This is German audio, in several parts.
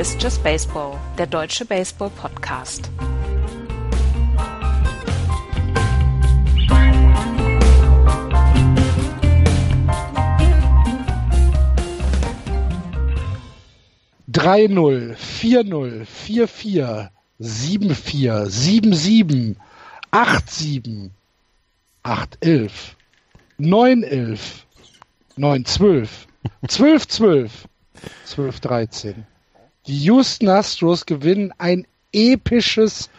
Ist Just Baseball, der deutsche Baseball-Podcast. Drei null, vier null, vier vier, sieben vier, sieben sieben, acht sieben, acht elf, neun elf, neun zwölf, zwölf zwölf, zwölf dreizehn. Die Houston Astros gewinnen ein episches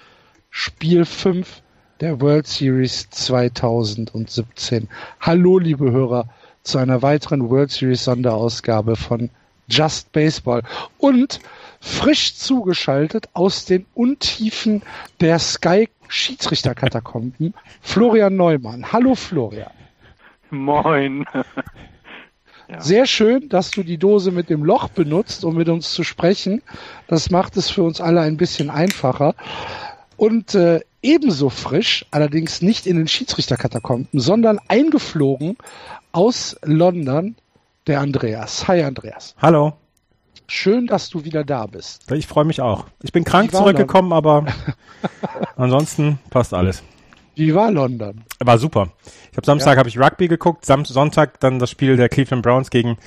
Spiel 5 der World Series 2017. Hallo, liebe Hörer, zu einer weiteren World Series Sonderausgabe von Just Baseball. Und frisch zugeschaltet aus den Untiefen der Sky Schiedsrichterkatakomben, Florian Neumann. Hallo, Florian. Moin. Ja. Sehr schön, dass du die Dose mit dem Loch benutzt, um mit uns zu sprechen. Das macht es für uns alle ein bisschen einfacher. Und äh, ebenso frisch, allerdings nicht in den Schiedsrichterkatakomben, sondern eingeflogen aus London, der Andreas. Hi Andreas. Hallo. Schön, dass du wieder da bist. Ich freue mich auch. Ich bin krank zurückgekommen, aber ansonsten passt alles. Wie war London? War super. Ich habe Samstag ja. habe ich Rugby geguckt, Sam Sonntag dann das Spiel der Cleveland Browns gegen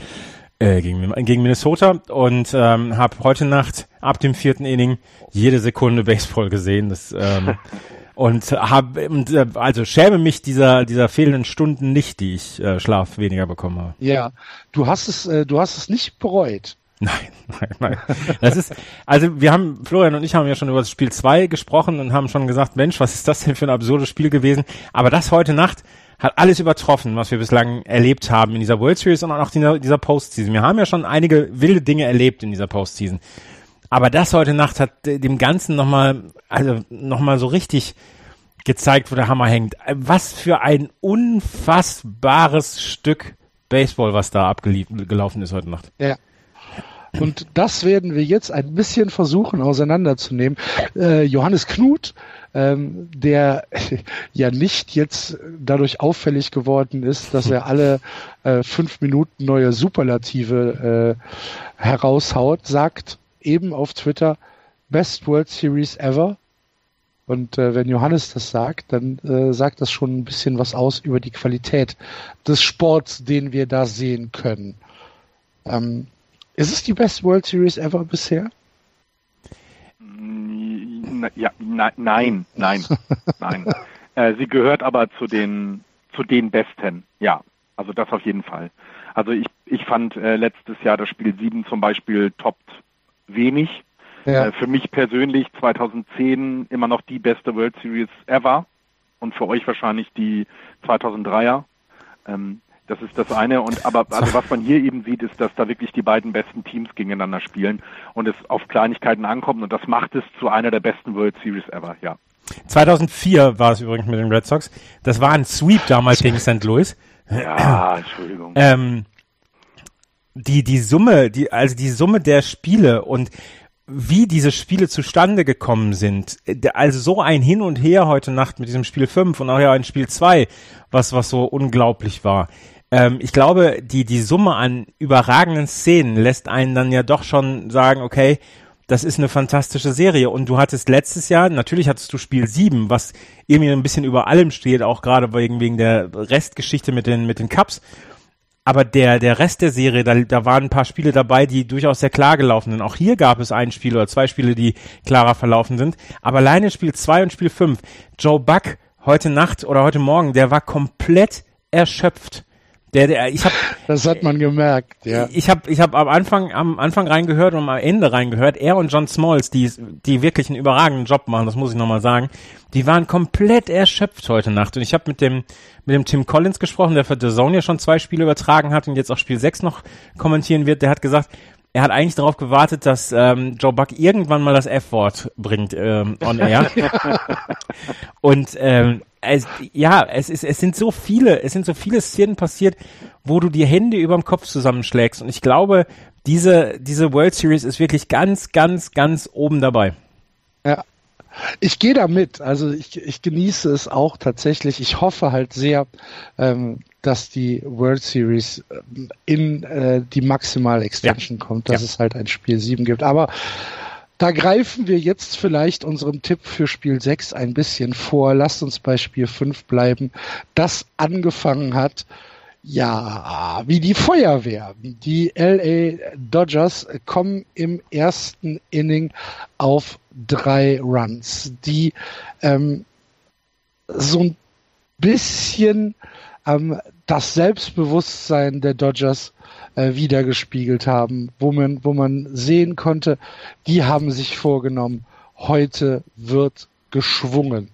äh, gegen, gegen Minnesota und ähm, habe heute Nacht ab dem vierten Inning jede Sekunde Baseball gesehen. Das ähm, und habe äh, also schäme mich dieser dieser fehlenden Stunden nicht, die ich äh, Schlaf weniger bekommen habe. Ja, du hast es äh, du hast es nicht bereut. Nein, nein, nein. Das ist, also wir haben, Florian und ich haben ja schon über das Spiel 2 gesprochen und haben schon gesagt, Mensch, was ist das denn für ein absurdes Spiel gewesen? Aber das heute Nacht hat alles übertroffen, was wir bislang erlebt haben in dieser World Series und auch in dieser, Postseason. Wir haben ja schon einige wilde Dinge erlebt in dieser Postseason. Aber das heute Nacht hat dem Ganzen nochmal, also nochmal so richtig gezeigt, wo der Hammer hängt. Was für ein unfassbares Stück Baseball, was da abgelaufen ist heute Nacht. Ja, und das werden wir jetzt ein bisschen versuchen auseinanderzunehmen. Äh, Johannes Knut, ähm, der ja nicht jetzt dadurch auffällig geworden ist, dass er alle äh, fünf Minuten neue Superlative äh, heraushaut, sagt eben auf Twitter Best World Series ever. Und äh, wenn Johannes das sagt, dann äh, sagt das schon ein bisschen was aus über die Qualität des Sports, den wir da sehen können. Ähm, ist es die Best World Series ever bisher? Ja, na, nein, nein, nein. Äh, sie gehört aber zu den zu den Besten. Ja, also das auf jeden Fall. Also ich ich fand äh, letztes Jahr das Spiel 7 zum Beispiel toppt wenig. Ja. Äh, für mich persönlich 2010 immer noch die beste World Series ever und für euch wahrscheinlich die 2003er. Ähm, das ist das eine. Und aber also was man hier eben sieht, ist, dass da wirklich die beiden besten Teams gegeneinander spielen und es auf Kleinigkeiten ankommt und das macht es zu einer der besten World Series ever, ja. 2004 war es übrigens mit den Red Sox. Das war ein Sweep damals gegen St. Louis. Ja, Entschuldigung. Ähm, die, die Summe, die, also die Summe der Spiele und wie diese Spiele zustande gekommen sind. Also so ein Hin und Her heute Nacht mit diesem Spiel 5 und auch ja ein Spiel 2, was, was so unglaublich war. Ähm, ich glaube, die, die Summe an überragenden Szenen lässt einen dann ja doch schon sagen, okay, das ist eine fantastische Serie. Und du hattest letztes Jahr, natürlich hattest du Spiel 7, was irgendwie ein bisschen über allem steht, auch gerade wegen, wegen der Restgeschichte mit den, mit den Cups aber der, der Rest der Serie, da, da waren ein paar Spiele dabei, die durchaus sehr klar gelaufen sind. Auch hier gab es ein Spiel oder zwei Spiele, die klarer verlaufen sind. Aber alleine Spiel 2 und Spiel 5, Joe Buck heute Nacht oder heute Morgen, der war komplett erschöpft. Der, der, ich hab, das hat man gemerkt, ja. Ich habe ich hab am Anfang, am Anfang reingehört und am Ende reingehört. Er und John Smalls, die, die wirklich einen überragenden Job machen, das muss ich nochmal sagen, die waren komplett erschöpft heute Nacht. Und ich habe mit dem, mit dem Tim Collins gesprochen, der für The Zone ja schon zwei Spiele übertragen hat und jetzt auch Spiel 6 noch kommentieren wird. Der hat gesagt, er hat eigentlich darauf gewartet, dass ähm, Joe Buck irgendwann mal das F-Wort bringt ähm, on air. und ähm, es, ja, es ist, es sind so viele, es sind so viele Szenen passiert, wo du die Hände überm Kopf zusammenschlägst. Und ich glaube, diese, diese World Series ist wirklich ganz, ganz, ganz oben dabei. Ja. Ich gehe da mit. Also ich, ich genieße es auch tatsächlich. Ich hoffe halt sehr, ähm, dass die World Series äh, in äh, die Maximal Extension ja. kommt, dass ja. es halt ein Spiel 7 gibt. Aber da greifen wir jetzt vielleicht unserem Tipp für Spiel 6 ein bisschen vor. Lasst uns bei Spiel 5 bleiben, das angefangen hat, ja, wie die Feuerwehr. Die LA Dodgers kommen im ersten Inning auf drei Runs, die ähm, so ein bisschen ähm, das Selbstbewusstsein der Dodgers äh, wiedergespiegelt haben, wo man, wo man sehen konnte, die haben sich vorgenommen, heute wird geschwungen.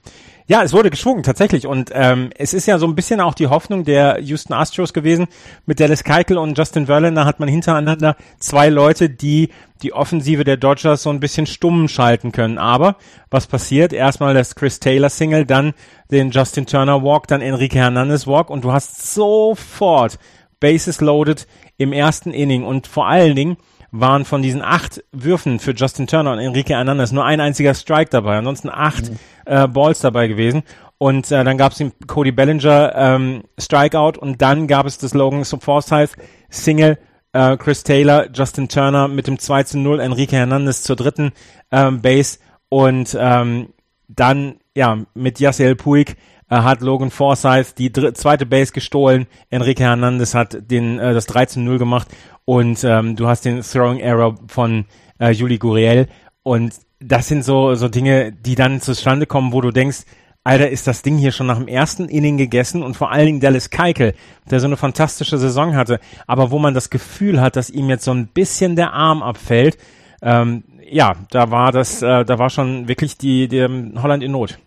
Ja, es wurde geschwungen, tatsächlich. Und ähm, es ist ja so ein bisschen auch die Hoffnung der Houston Astros gewesen. Mit Dallas Keuchel und Justin Verlander hat man hintereinander zwei Leute, die die Offensive der Dodgers so ein bisschen stumm schalten können. Aber was passiert? Erstmal das Chris Taylor Single, dann den Justin Turner Walk, dann Enrique Hernandez Walk und du hast sofort Bases loaded im ersten Inning und vor allen Dingen waren von diesen acht Würfen für Justin Turner und Enrique Hernandez nur ein einziger Strike dabei, ansonsten acht mhm. äh, Balls dabei gewesen. Und äh, dann gab es Cody Bellinger ähm, Strikeout und dann gab es das Logan Forsyth Single, äh, Chris Taylor, Justin Turner mit dem 2 zu 0, Enrique Hernandez zur dritten ähm, Base und ähm, dann ja mit Yasiel Puig hat Logan Forsyth die zweite Base gestohlen. Enrique Hernandez hat den äh, das 13-0 gemacht und ähm, du hast den Throwing Error von äh, Juli Guriel und das sind so so Dinge, die dann zustande kommen, wo du denkst, Alter, ist das Ding hier schon nach dem ersten Inning gegessen und vor allen Dingen Dallas Keikel, der so eine fantastische Saison hatte, aber wo man das Gefühl hat, dass ihm jetzt so ein bisschen der Arm abfällt, ähm, ja, da war das, äh, da war schon wirklich die, die Holland in Not.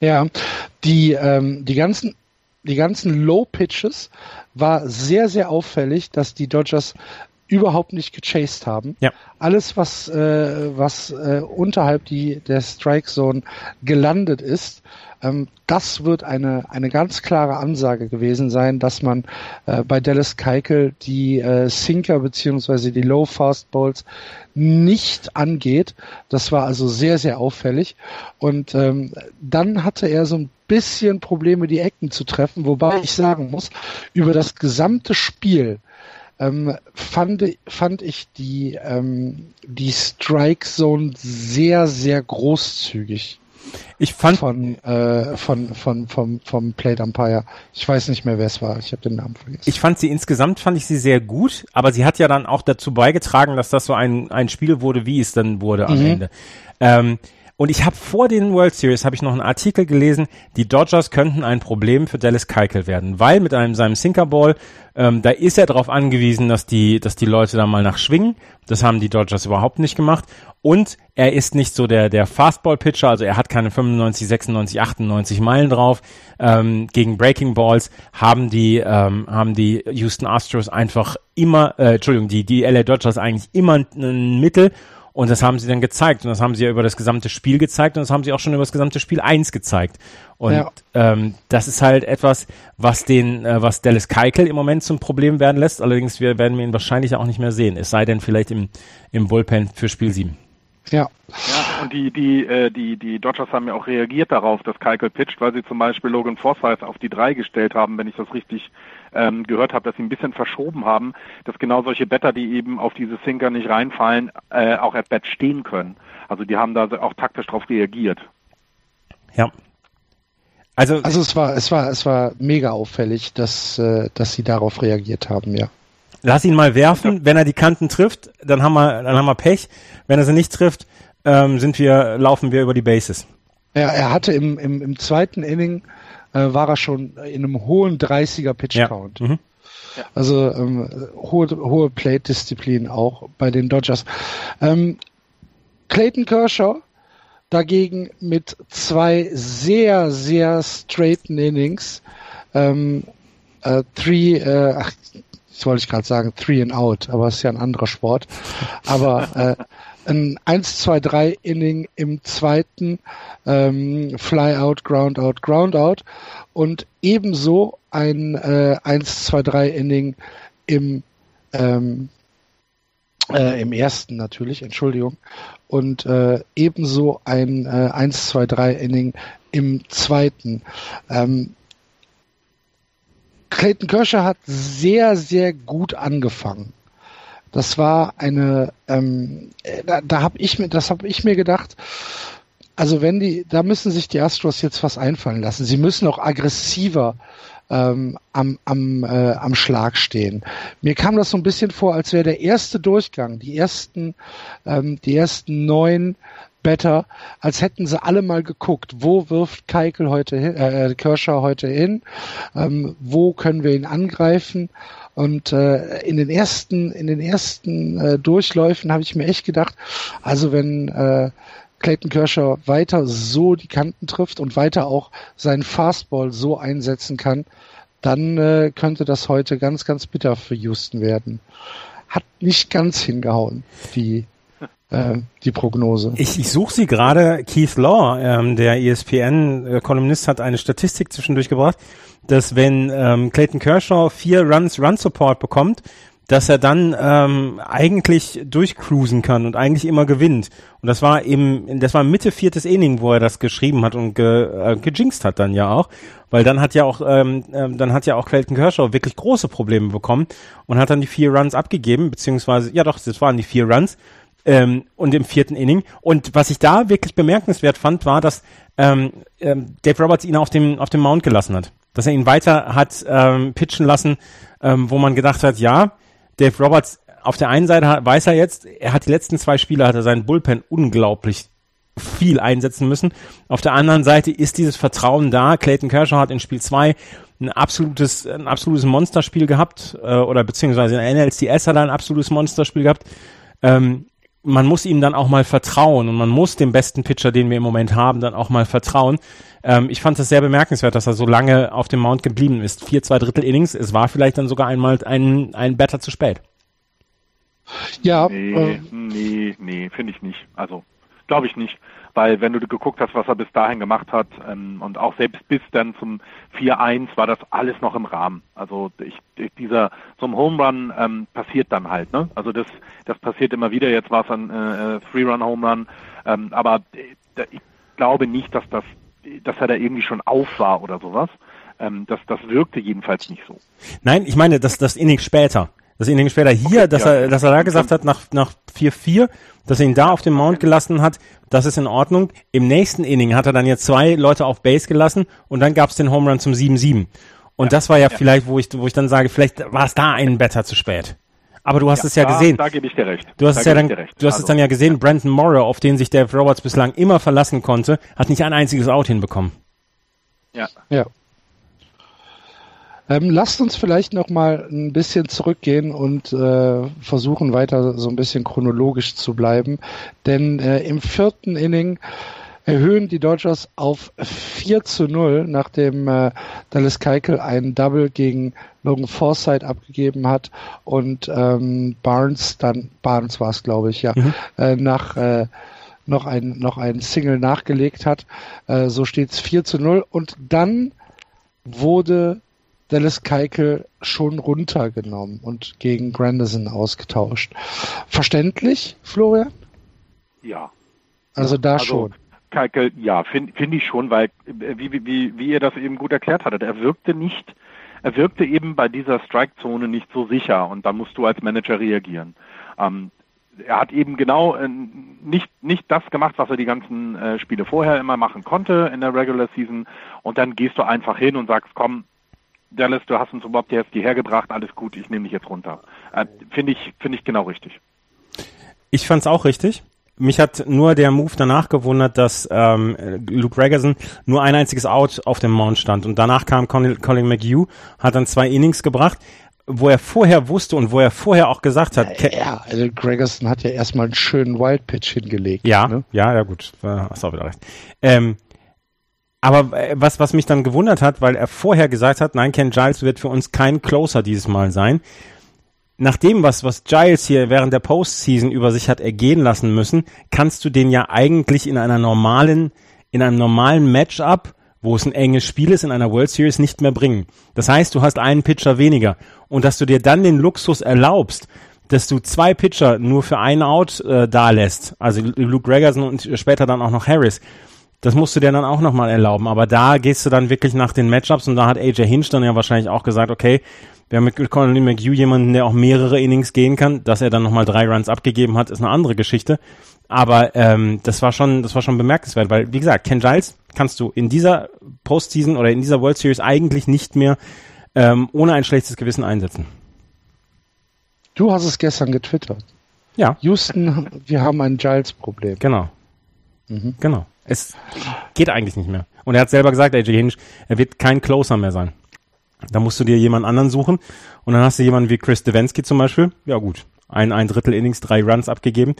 Ja, die, ähm, die ganzen, die ganzen Low Pitches war sehr, sehr auffällig, dass die Dodgers überhaupt nicht gechased haben. Ja. Alles, was, äh, was äh, unterhalb die, der Strike Zone gelandet ist, ähm, das wird eine, eine ganz klare Ansage gewesen sein, dass man äh, bei Dallas Keikel die äh, Sinker beziehungsweise die Low Fastballs nicht angeht. Das war also sehr, sehr auffällig. Und ähm, dann hatte er so ein bisschen Probleme, die Ecken zu treffen, wobei ich sagen muss, über das gesamte Spiel ähm, fand, fand ich die, ähm, die Strike Zone sehr, sehr großzügig. Ich fand von äh, von von vom vom Plate Umpire. Ich weiß nicht mehr, wer es war. Ich habe den Namen vergessen. Ich fand sie insgesamt fand ich sie sehr gut, aber sie hat ja dann auch dazu beigetragen, dass das so ein ein Spiel wurde, wie es dann wurde am mhm. Ende. Ähm, und ich habe vor den World Series habe ich noch einen Artikel gelesen, die Dodgers könnten ein Problem für Dallas Keuchel werden, weil mit einem seinem Sinkerball, ähm, da ist er darauf angewiesen, dass die, dass die Leute da mal nachschwingen. Das haben die Dodgers überhaupt nicht gemacht. Und er ist nicht so der der Fastball-Pitcher, also er hat keine 95, 96, 98 Meilen drauf. Ähm, gegen Breaking Balls haben die ähm, haben die Houston Astros einfach immer, äh, Entschuldigung, die die LA Dodgers eigentlich immer ein Mittel und das haben sie dann gezeigt. Und das haben sie ja über das gesamte Spiel gezeigt und das haben sie auch schon über das gesamte Spiel 1 gezeigt. Und ja. ähm, das ist halt etwas, was den, äh, was Dallas Keikel im Moment zum Problem werden lässt. Allerdings wir werden wir ihn wahrscheinlich auch nicht mehr sehen. Es sei denn vielleicht im, im Bullpen für Spiel 7. Ja. Ja, und die, die, äh, die, die Dodgers haben ja auch reagiert darauf, dass Keikel pitcht, weil sie zum Beispiel Logan Forsythe auf die drei gestellt haben, wenn ich das richtig ähm, gehört habe, dass sie ein bisschen verschoben haben, dass genau solche Better, die eben auf diese Sinker nicht reinfallen, äh, auch at Bat stehen können. Also die haben da auch taktisch darauf reagiert. Ja. Also, also es war, es war, es war mega auffällig, dass, äh, dass sie darauf reagiert haben, ja. Lass ihn mal werfen, wenn er die Kanten trifft, dann haben wir, dann haben wir Pech. Wenn er sie nicht trifft, ähm, sind wir, laufen wir über die Bases. Ja, er hatte im, im, im zweiten Inning äh, war er schon in einem hohen 30er Pitch Count. Ja. Mhm. Also ähm, hohe, hohe Plate-Disziplin auch bei den Dodgers. Ähm, Clayton Kershaw dagegen mit zwei sehr, sehr straighten Innings. Ähm, äh, three, äh, ach, das wollte ich gerade sagen, three and out, aber es ist ja ein anderer Sport. Aber äh, ein 1-2-3-Inning im zweiten, ähm, Fly out, Ground out, Ground out und ebenso ein äh, 1-2-3-Inning im ähm, äh, im ersten natürlich, Entschuldigung, und äh, ebenso ein äh, 1-2-3-Inning im zweiten. Ähm, Clayton Kershaw hat sehr, sehr gut angefangen. Das war eine, ähm, da, da habe ich mir, das habe ich mir gedacht. Also wenn die, da müssen sich die Astros jetzt was einfallen lassen. Sie müssen auch aggressiver ähm, am, am, äh, am Schlag stehen. Mir kam das so ein bisschen vor, als wäre der erste Durchgang, die ersten, ähm, die ersten neun Better, als hätten sie alle mal geguckt, wo wirft Keikel heute hin, äh, Kirscher heute hin, ähm, wo können wir ihn angreifen. Und äh, in den ersten, in den ersten äh, Durchläufen habe ich mir echt gedacht, also wenn äh, Clayton Kershaw weiter so die Kanten trifft und weiter auch seinen Fastball so einsetzen kann, dann äh, könnte das heute ganz, ganz bitter für Houston werden. Hat nicht ganz hingehauen, die, äh, die Prognose. Ich, ich suche sie gerade. Keith Law, ähm, der ESPN-Kolumnist, hat eine Statistik zwischendurch gebracht, dass wenn ähm, Clayton Kershaw vier Runs Run Support bekommt, dass er dann ähm, eigentlich durchcruisen kann und eigentlich immer gewinnt. Und das war im, das war Mitte viertes Inning, wo er das geschrieben hat und ge, äh, gejinxt hat dann ja auch, weil dann hat ja auch, ähm, äh, dann hat ja auch Clayton Kershaw wirklich große Probleme bekommen und hat dann die vier Runs abgegeben, beziehungsweise, ja doch, das waren die vier Runs ähm, und im vierten Inning. Und was ich da wirklich bemerkenswert fand, war, dass ähm, ähm, Dave Roberts ihn auf dem auf dem Mount gelassen hat, dass er ihn weiter hat ähm, pitchen lassen, ähm, wo man gedacht hat, ja Dave Roberts, auf der einen Seite weiß er jetzt, er hat die letzten zwei Spiele, hat er seinen Bullpen unglaublich viel einsetzen müssen. Auf der anderen Seite ist dieses Vertrauen da. Clayton Kershaw hat in Spiel 2 ein absolutes, ein absolutes Monsterspiel gehabt, äh, oder beziehungsweise in der NLCS hat er ein absolutes Monsterspiel gehabt. Ähm, man muss ihm dann auch mal vertrauen und man muss dem besten Pitcher, den wir im Moment haben, dann auch mal vertrauen. Ähm, ich fand es sehr bemerkenswert, dass er so lange auf dem Mount geblieben ist. Vier, zwei Drittel Innings. Es war vielleicht dann sogar einmal ein, ein Better zu spät. Ja. Nee, äh, nee, nee, finde ich nicht. Also, glaube ich nicht. Weil wenn du geguckt hast, was er bis dahin gemacht hat ähm, und auch selbst bis dann zum 4-1 war das alles noch im Rahmen. Also ich, dieser so ein Home Run ähm, passiert dann halt. Ne? Also das das passiert immer wieder. Jetzt war es ein äh, Three Run Home Run, ähm, aber äh, ich glaube nicht, dass das dass er da irgendwie schon auf war oder sowas. Ähm, das, das wirkte jedenfalls nicht so. Nein, ich meine, das, das Inning später. Das Inning später hier, okay, dass ja. er, dass er da gesagt hat, nach, nach 4-4, dass er ihn da auf dem Mount gelassen hat, das ist in Ordnung. Im nächsten Inning hat er dann jetzt zwei Leute auf Base gelassen und dann gab es den Home Run zum 7-7. Und ja, das war ja, ja, vielleicht, wo ich, wo ich dann sage, vielleicht war es da ein Better zu spät. Aber du hast ja, es ja da, gesehen. Da gebe ich dir recht. Du hast da es ja dann, du hast also, es dann ja gesehen, Brandon Morrow, auf den sich Dave Roberts bislang immer verlassen konnte, hat nicht ein einziges Out hinbekommen. Ja. Ja. Ähm, lasst uns vielleicht noch mal ein bisschen zurückgehen und äh, versuchen weiter so ein bisschen chronologisch zu bleiben, denn äh, im vierten Inning erhöhen die Dodgers auf 4 zu 0, nachdem äh, Dallas Keuchel einen Double gegen Logan Forsythe abgegeben hat und ähm, Barnes dann, Barnes war es glaube ich, ja, mhm. äh, nach äh, noch ein, noch ein Single nachgelegt hat. Äh, so steht es 4 zu 0 und dann wurde Dallas Keuchel schon runtergenommen und gegen Granderson ausgetauscht. Verständlich, Florian? Ja. Also da also, schon. Keikel, ja, finde find ich schon, weil, äh, wie, wie, wie ihr das eben gut erklärt hattet, er wirkte nicht, er wirkte eben bei dieser Strike-Zone nicht so sicher und da musst du als Manager reagieren. Ähm, er hat eben genau äh, nicht, nicht das gemacht, was er die ganzen äh, Spiele vorher immer machen konnte in der Regular Season und dann gehst du einfach hin und sagst, komm, Dallas, du hast uns überhaupt erst hierher gebracht, alles gut, ich nehme dich jetzt runter. Äh, Finde ich, finde ich genau richtig. Ich fand's auch richtig mich hat nur der Move danach gewundert, dass ähm, Luke Gregerson nur ein einziges Out auf dem Mount stand und danach kam Colin, Colin McHugh, hat dann zwei Innings gebracht, wo er vorher wusste und wo er vorher auch gesagt hat. Ja, ja also Gregerson hat ja erstmal einen schönen Wild Pitch hingelegt. Ja, ne? ja, ja gut, hast auch wieder recht. Ähm, aber äh, was, was mich dann gewundert hat, weil er vorher gesagt hat, nein, Ken Giles wird für uns kein Closer dieses Mal sein nach dem, was, was Giles hier während der Postseason über sich hat ergehen lassen müssen, kannst du den ja eigentlich in einer normalen, in einem normalen Matchup, wo es ein enges Spiel ist, in einer World Series nicht mehr bringen. Das heißt, du hast einen Pitcher weniger. Und dass du dir dann den Luxus erlaubst, dass du zwei Pitcher nur für ein Out äh, da lässt, also Luke Gregerson und später dann auch noch Harris, Das musst du dir dann auch nochmal erlauben. Aber da gehst du dann wirklich nach den Matchups und da hat AJ Hinch dann ja wahrscheinlich auch gesagt, okay, wir haben mit Colin McHugh jemanden, der auch mehrere Innings gehen kann. Dass er dann nochmal drei Runs abgegeben hat, ist eine andere Geschichte. Aber ähm, das war schon, das war schon bemerkenswert, weil wie gesagt, Ken Giles kannst du in dieser Postseason oder in dieser World Series eigentlich nicht mehr ähm, ohne ein schlechtes Gewissen einsetzen. Du hast es gestern getwittert. Ja. Houston, wir haben ein Giles-Problem. Genau. Mhm. Genau. Es geht eigentlich nicht mehr. Und er hat selber gesagt, AJ Hinch, er wird kein Closer mehr sein. Da musst du dir jemand anderen suchen. Und dann hast du jemanden wie Chris Devensky zum Beispiel. Ja gut, ein, ein Drittel Innings, drei Runs abgegeben.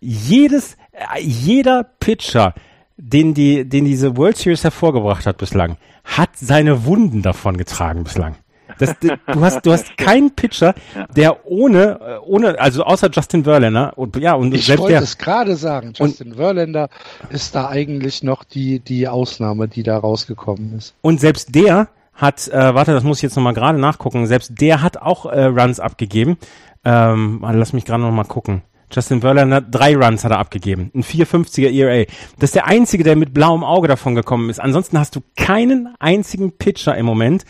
Jedes, jeder Pitcher, den die, den diese World Series hervorgebracht hat bislang, hat seine Wunden davon getragen bislang. Das, du hast, du hast keinen Pitcher, der ohne, äh, ohne, also außer Justin Verlander und ja und ich selbst wollte der, es gerade sagen. Justin Verlander ist da eigentlich noch die die Ausnahme, die da rausgekommen ist. und selbst der hat, äh, warte, das muss ich jetzt nochmal gerade nachgucken. Selbst der hat auch äh, Runs abgegeben. Ähm, warte, lass mich gerade nochmal gucken. Justin Verlander, drei Runs hat er abgegeben. Ein 450er ERA. Das ist der einzige, der mit blauem Auge davon gekommen ist. Ansonsten hast du keinen einzigen Pitcher im Moment,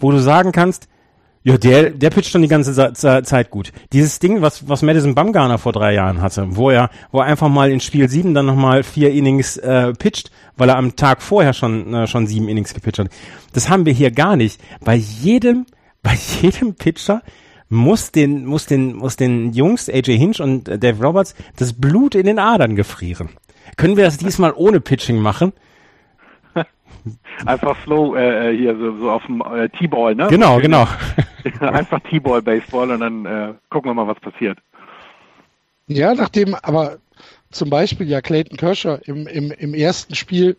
wo du sagen kannst, ja, der, der pitcht dann die ganze Zeit gut. Dieses Ding, was, was Madison Bumgarner vor drei Jahren hatte, wo er, wo er einfach mal in Spiel sieben dann nochmal vier Innings äh, pitcht, weil er am Tag vorher schon, äh, schon sieben Innings gepitcht hat. Das haben wir hier gar nicht. Bei jedem, bei jedem Pitcher muss den, muss den, muss den Jungs, AJ Hinch und Dave Roberts, das Blut in den Adern gefrieren. Können wir das diesmal ohne Pitching machen? Einfach slow äh, hier so, so auf dem äh, T-Ball, ne? Genau, genau. Einfach T-Ball Baseball und dann äh, gucken wir mal, was passiert. Ja, nachdem aber zum Beispiel ja Clayton Kershaw im, im, im ersten Spiel,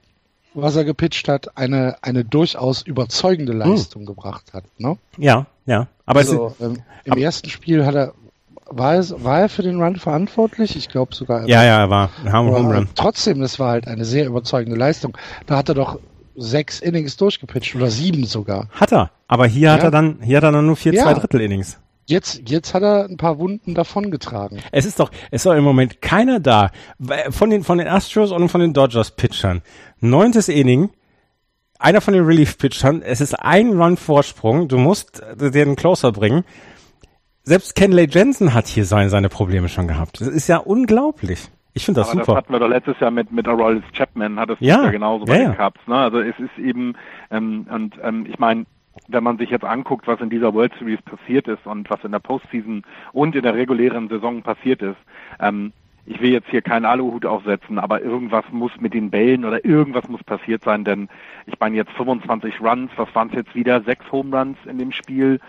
was er gepitcht hat, eine, eine durchaus überzeugende Leistung gebracht hat. Ne? Ja, ja. Aber es, also, ähm, Im ersten Spiel hat er, war, es, war er für den Run verantwortlich? Ich glaube sogar. er ja, ja, er war ein Home, Home Run. Trotzdem, das war halt eine sehr überzeugende Leistung. Da hat er doch sechs Innings durchgepitcht oder sieben sogar. Hat er. Aber hier hat Ja. er dann, hier hat er dann nur vier Ja. zwei Drittel Innings. Jetzt, jetzt hat er ein paar Wunden davongetragen. Es ist doch, es ist doch im Moment keiner da. Von den, von den Astros und von den Dodgers Pitchern. Neuntes Inning. Einer von den Relief-Pitchern. Es ist ein Run Vorsprung. Du musst äh, den Closer bringen. Selbst Kenley Jensen hat hier seine, seine Probleme schon gehabt. Das ist ja unglaublich. Ich finde das Aber super. das hatten wir doch letztes Jahr mit, mit Aroldis Chapman, hat es Ja, ja, genauso bei ja, den ja. Cubs. Ne? Also es ist eben, ähm, und ähm, ich meine, wenn man sich jetzt anguckt, was in dieser World Series passiert ist und was in der Postseason und in der regulären Saison passiert ist, ähm, ich will jetzt hier keinen Aluhut aufsetzen, aber irgendwas muss mit den Bällen oder irgendwas muss passiert sein, denn ich meine jetzt 25 Runs, was waren es jetzt wieder? Sechs Home Runs in dem Spiel.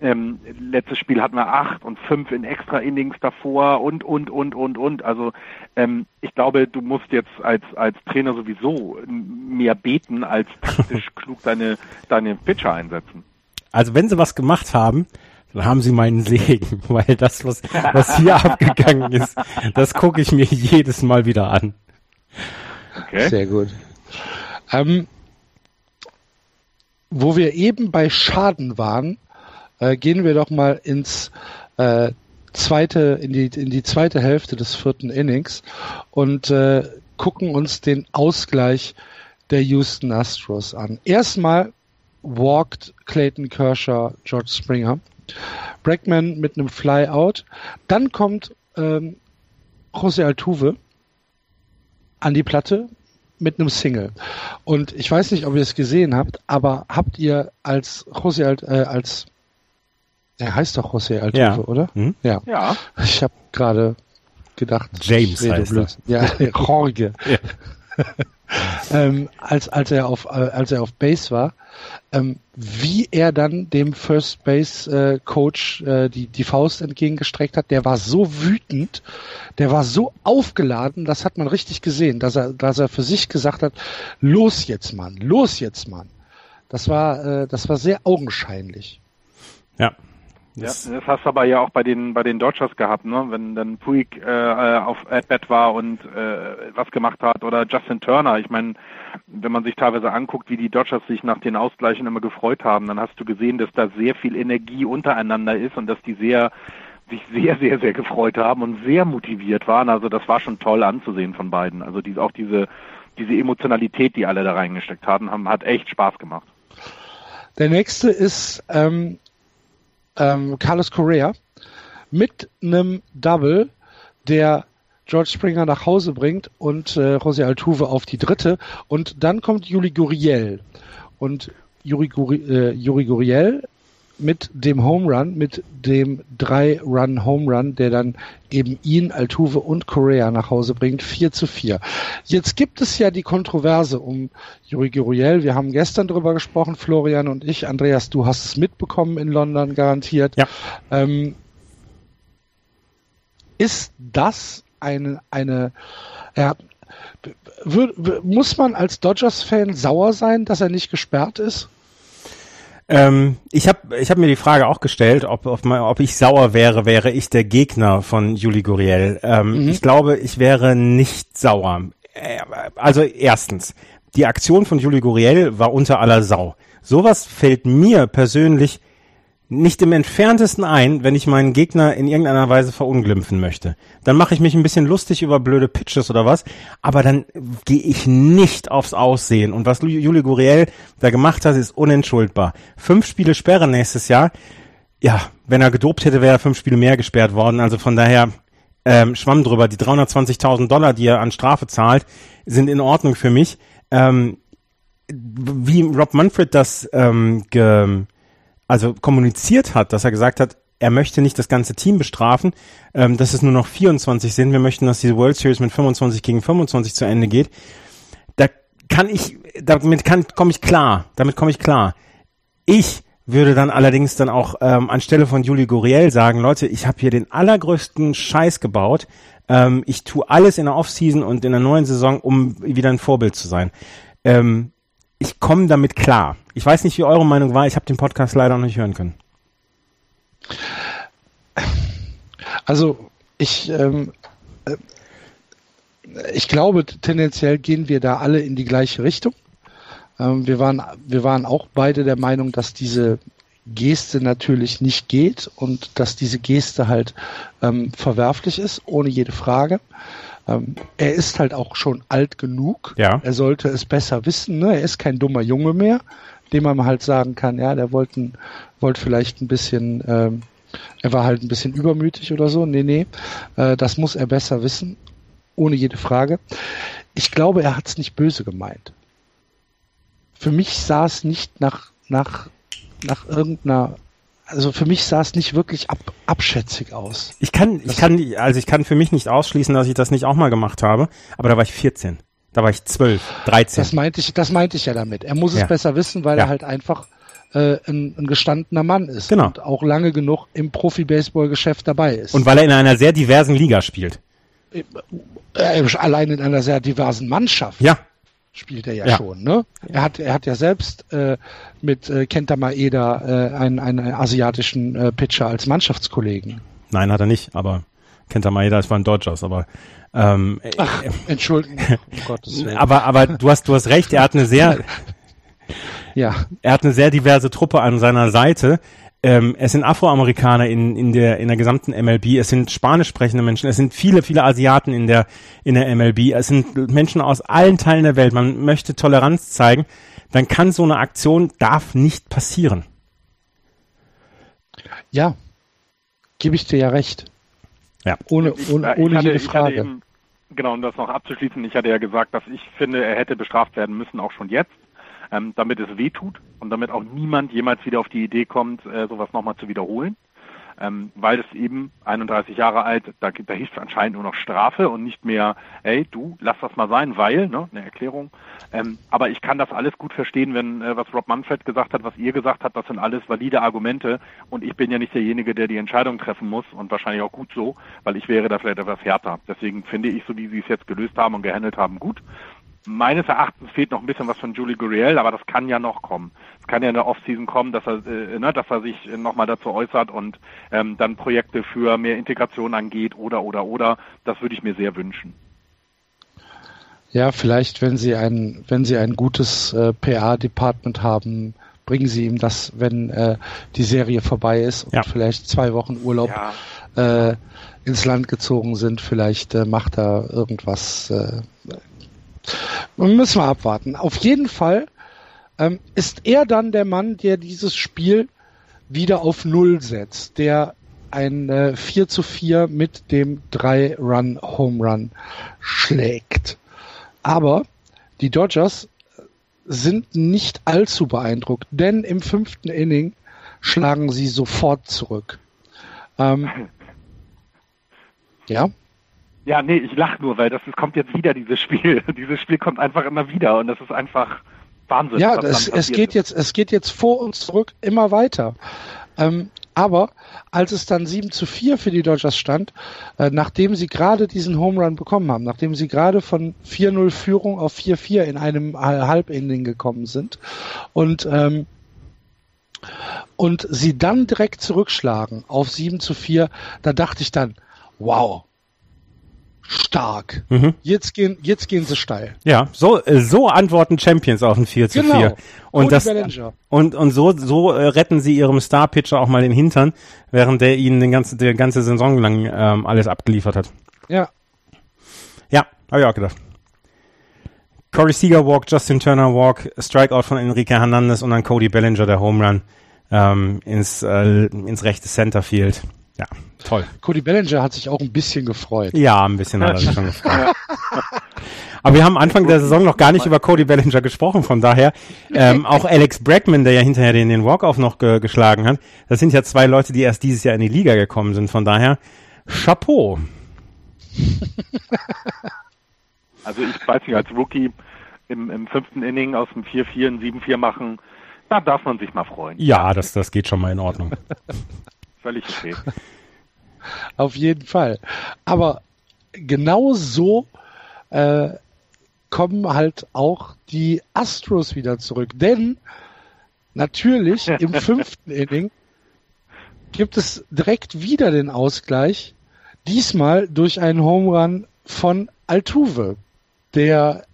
Ähm, letztes Spiel hatten wir acht und fünf in extra Innings davor und und und und und. Also ähm, ich glaube, du musst jetzt als als Trainer sowieso mehr beten als taktisch klug deine deine Pitcher einsetzen. Also wenn sie was gemacht haben, dann haben sie meinen Segen, weil das, was, was hier abgegangen ist, das gucke ich mir jedes Mal wieder an. Okay. Sehr gut. Ähm, wo wir eben bei Schaden waren, äh, gehen wir doch mal ins äh, zweite, in die, in die zweite Hälfte des vierten Innings und äh, gucken uns den Ausgleich der Houston Astros an. Erstmal walked Clayton Kershaw George Springer. Bregman mit einem Flyout. Dann kommt ähm, José Altuve an die Platte mit einem Single. Und ich weiß nicht, ob ihr es gesehen habt, aber habt ihr als José Alt, äh, als er heißt doch José Altuve, Ja. oder? Hm? Ja. Ja. Ich habe gerade gedacht, James heißt er. Ja, Jorge. Ja. ähm, als, als er auf, äh, als er auf Base war, ähm, wie er dann dem First Base äh, Coach äh, die, die Faust entgegengestreckt hat, der war so wütend, der war so aufgeladen, das hat man richtig gesehen, dass er, dass er für sich gesagt hat, los jetzt Mann, los jetzt Mann. Das war, äh, das war sehr augenscheinlich. Ja. Ja, das hast du aber ja auch bei den bei den Dodgers gehabt, ne? Wenn dann Puig äh, auf At-Bat war und äh, was gemacht hat oder Justin Turner. Ich meine, wenn man sich teilweise anguckt, wie die Dodgers sich nach den Ausgleichen immer gefreut haben, dann hast du gesehen, dass da sehr viel Energie untereinander ist und dass die sehr sich sehr, sehr, sehr gefreut haben und sehr motiviert waren. Also das war schon toll anzusehen von beiden. Also die, auch diese diese Emotionalität, die alle da reingesteckt haben, haben hat echt Spaß gemacht. Der nächste ist ähm, ähm, Carlos Correa mit einem Double, der George Springer nach Hause bringt und äh, José Altuve auf die dritte. Und dann kommt Juli Guriel. Und Juri, Guri, äh, Juri Guriel mit dem Home Run, mit dem drei Run Home Run, der dann eben ihn, Altuve und Correa nach Hause bringt, 4 zu 4. Jetzt gibt es ja die Kontroverse um Juri Guriel. Wir haben gestern drüber gesprochen, Florian und ich. Andreas, du hast es mitbekommen in London garantiert. Ja. Ähm, ist das eine, eine, ja, muss man als Dodgers-Fan sauer sein, dass er nicht gesperrt ist? Ähm, ich habe ich hab mir die Frage auch gestellt, ob, ob, man, ob ich sauer wäre, wäre ich der Gegner von Juli Guriel. Ähm, mhm. Ich glaube, ich wäre nicht sauer. Äh, also erstens, die Aktion von Juli Guriel war unter aller Sau. Sowas fällt mir persönlich nicht im entferntesten ein, wenn ich meinen Gegner in irgendeiner Weise verunglimpfen möchte. Dann mache ich mich ein bisschen lustig über blöde Pitches oder was, aber dann gehe ich nicht aufs Aussehen. Und was Juli Guriel da gemacht hat, ist unentschuldbar. Fünf Spiele Sperre nächstes Jahr. Ja, wenn er gedopt hätte, wäre er fünf Spiele mehr gesperrt worden. Also von daher ähm, schwamm drüber. Die 320.000 Dollar, die er an Strafe zahlt, sind in Ordnung für mich. Ähm, wie Rob Manfred das ähm, ge also kommuniziert hat, dass er gesagt hat, er möchte nicht das ganze Team bestrafen, ähm, dass es nur noch 24 sind. Wir möchten, dass diese World Series mit 25 gegen 25 zu Ende geht. Da kann ich, damit kann, komme ich klar. Damit komme ich klar. Ich würde dann allerdings dann auch ähm, anstelle von Juli Guriel sagen, Leute, ich habe hier den allergrößten Scheiß gebaut. Ähm, ich tue alles in der Offseason und in der neuen Saison, um wieder ein Vorbild zu sein. Ähm, ich komme damit klar. Ich weiß nicht, wie eure Meinung war. Ich habe den Podcast leider noch nicht hören können. Also ich, ähm, äh, ich glaube, tendenziell gehen wir da alle in die gleiche Richtung. Ähm, wir, waren, wir waren auch beide der Meinung, dass diese Geste natürlich nicht geht und dass diese Geste halt ähm, verwerflich ist, ohne jede Frage. Ähm, er ist halt auch schon alt genug. Ja. Er sollte es besser wissen. Ne? Er ist kein dummer Junge mehr, dem man halt sagen kann, ja, der wollte wollte vielleicht ein bisschen, ähm, er war halt ein bisschen übermütig oder so. Nee, nee, äh, das muss er besser wissen, ohne jede Frage. Ich glaube, er hat es nicht böse gemeint. Für mich sah es nicht nach, nach, nach irgendeiner also für mich sah es nicht wirklich ab, abschätzig aus. Ich kann, ich kann, also ich kann für mich nicht ausschließen, dass ich das nicht auch mal gemacht habe, aber da war ich 14. Da war ich 12, 13. Das meinte ich, das meinte ich ja damit. Er muss ja. es besser wissen, weil ja. er halt einfach äh, ein, ein gestandener Mann ist genau. und auch lange genug im Profi-Baseball-Geschäft dabei ist. Und weil er in einer sehr diversen Liga spielt. Äh, äh, allein in einer sehr diversen Mannschaft. Ja, spielt er ja, ja, schon. Ne? Er hat er hat ja selbst äh, mit äh, Kenta Maeda äh, einen, einen asiatischen äh, Pitcher als Mannschaftskollegen. Nein, hat er nicht, aber Kenta Maeda ist ein Dodgers, aber ähm, Ach, Entschuldigung. um Gottes Willen. Aber aber du hast du hast recht, er hat eine sehr ja. Er hat eine sehr diverse Truppe an seiner Seite. Ähm, es sind Afroamerikaner in, in, der, in der gesamten MLB, es sind spanisch sprechende Menschen, es sind viele, viele Asiaten in der, in der MLB, es sind Menschen aus allen Teilen der Welt. Man möchte Toleranz zeigen, dann kann so eine Aktion, darf nicht passieren. Ja, gebe ich dir ja recht. Ja. Ohne, ohne, ohne hatte, jede Frage. Eben, genau, um das noch abzuschließen, ich hatte ja gesagt, dass ich finde, er hätte bestraft werden müssen, auch schon jetzt ähm, damit es weh tut und damit auch niemand jemals wieder auf die Idee kommt, äh, sowas nochmal zu wiederholen. Ähm, weil es eben 31 Jahre alt, da, da hieß es anscheinend nur noch Strafe und nicht mehr, ey, du, lass das mal sein, weil, ne, eine Erklärung. Ähm, aber ich kann das alles gut verstehen, wenn, äh, was Rob Manfred gesagt hat, was ihr gesagt habt, das sind alles valide Argumente und ich bin ja nicht derjenige, der die Entscheidung treffen muss und wahrscheinlich auch gut so, weil ich wäre da vielleicht etwas härter. Deswegen finde ich, so wie sie es jetzt gelöst haben und gehandelt haben, gut meines Erachtens fehlt noch ein bisschen was von Julie Gurriel, aber das kann ja noch kommen. Es kann ja in der Offseason kommen, dass er, äh, ne, dass er sich nochmal dazu äußert und ähm, dann Projekte für mehr Integration angeht oder oder oder. Das würde ich mir sehr wünschen. Ja, vielleicht, wenn Sie ein, wenn Sie ein gutes äh, PA-Department haben, bringen Sie ihm das, wenn äh, die Serie vorbei ist und ja. vielleicht zwei Wochen Urlaub ja. äh, ins Land gezogen sind. Vielleicht äh, macht er irgendwas. Müssen wir abwarten. Auf jeden Fall ähm, ist er dann der Mann, der dieses Spiel wieder auf Null setzt, der ein äh, 4 zu 4 mit dem 3-Run Home Run schlägt. Aber die Dodgers sind nicht allzu beeindruckt, denn im fünften Inning schlagen sie sofort zurück. Ähm, ja. Ja, nee, ich lache nur, weil das, das kommt jetzt wieder, dieses Spiel. dieses Spiel kommt einfach immer wieder und das ist einfach Wahnsinn. Ja, es, es geht ist. jetzt, es geht jetzt vor und zurück immer weiter. Ähm, aber als es dann 7 zu 4 für die Dodgers stand, äh, nachdem sie gerade diesen Home Run bekommen haben, nachdem sie gerade von 4-0 Führung auf 4-4 in einem Halbinning gekommen sind und ähm, und sie dann direkt zurückschlagen auf 7 zu 4, da dachte ich dann, wow, stark. Mhm. Jetzt gehen, jetzt gehen sie steil. Ja, so, äh, so antworten Champions auf ein 4 zu 4. Genau. Und Cody das, Bellinger. und, und so, so äh, retten sie ihrem Star-Pitcher auch mal den Hintern, während der ihnen den ganzen, der ganze Saison lang ähm, alles abgeliefert hat. Ja, Ja, habe ich auch gedacht. Corey Seager Walk, Justin Turner Walk, Strikeout von Enrique Hernandez und dann Cody Bellinger, der Home Run ähm, ins, äh, ins rechte Centerfield. Ja, toll. Cody Bellinger hat sich auch ein bisschen gefreut. Ja, ein bisschen hat er sich schon gefreut. Aber wir haben Anfang der Saison noch gar nicht über Cody Bellinger gesprochen, von daher ähm, auch Alex Bregman, der ja hinterher den, den Walk-Off noch ge geschlagen hat, das sind ja zwei Leute, die erst dieses Jahr in die Liga gekommen sind, von daher Chapeau. Also ich weiß nicht, als Rookie im, im fünften Inning aus dem 4-4 ein 7-4 machen, da darf man sich mal freuen. Ja, das, das geht schon mal in Ordnung. Völlig okay. Auf jeden Fall. Aber genau so äh, kommen halt auch die Astros wieder zurück. Denn natürlich im fünften Inning gibt es direkt wieder den Ausgleich. Diesmal durch einen Home Run von Altuve, der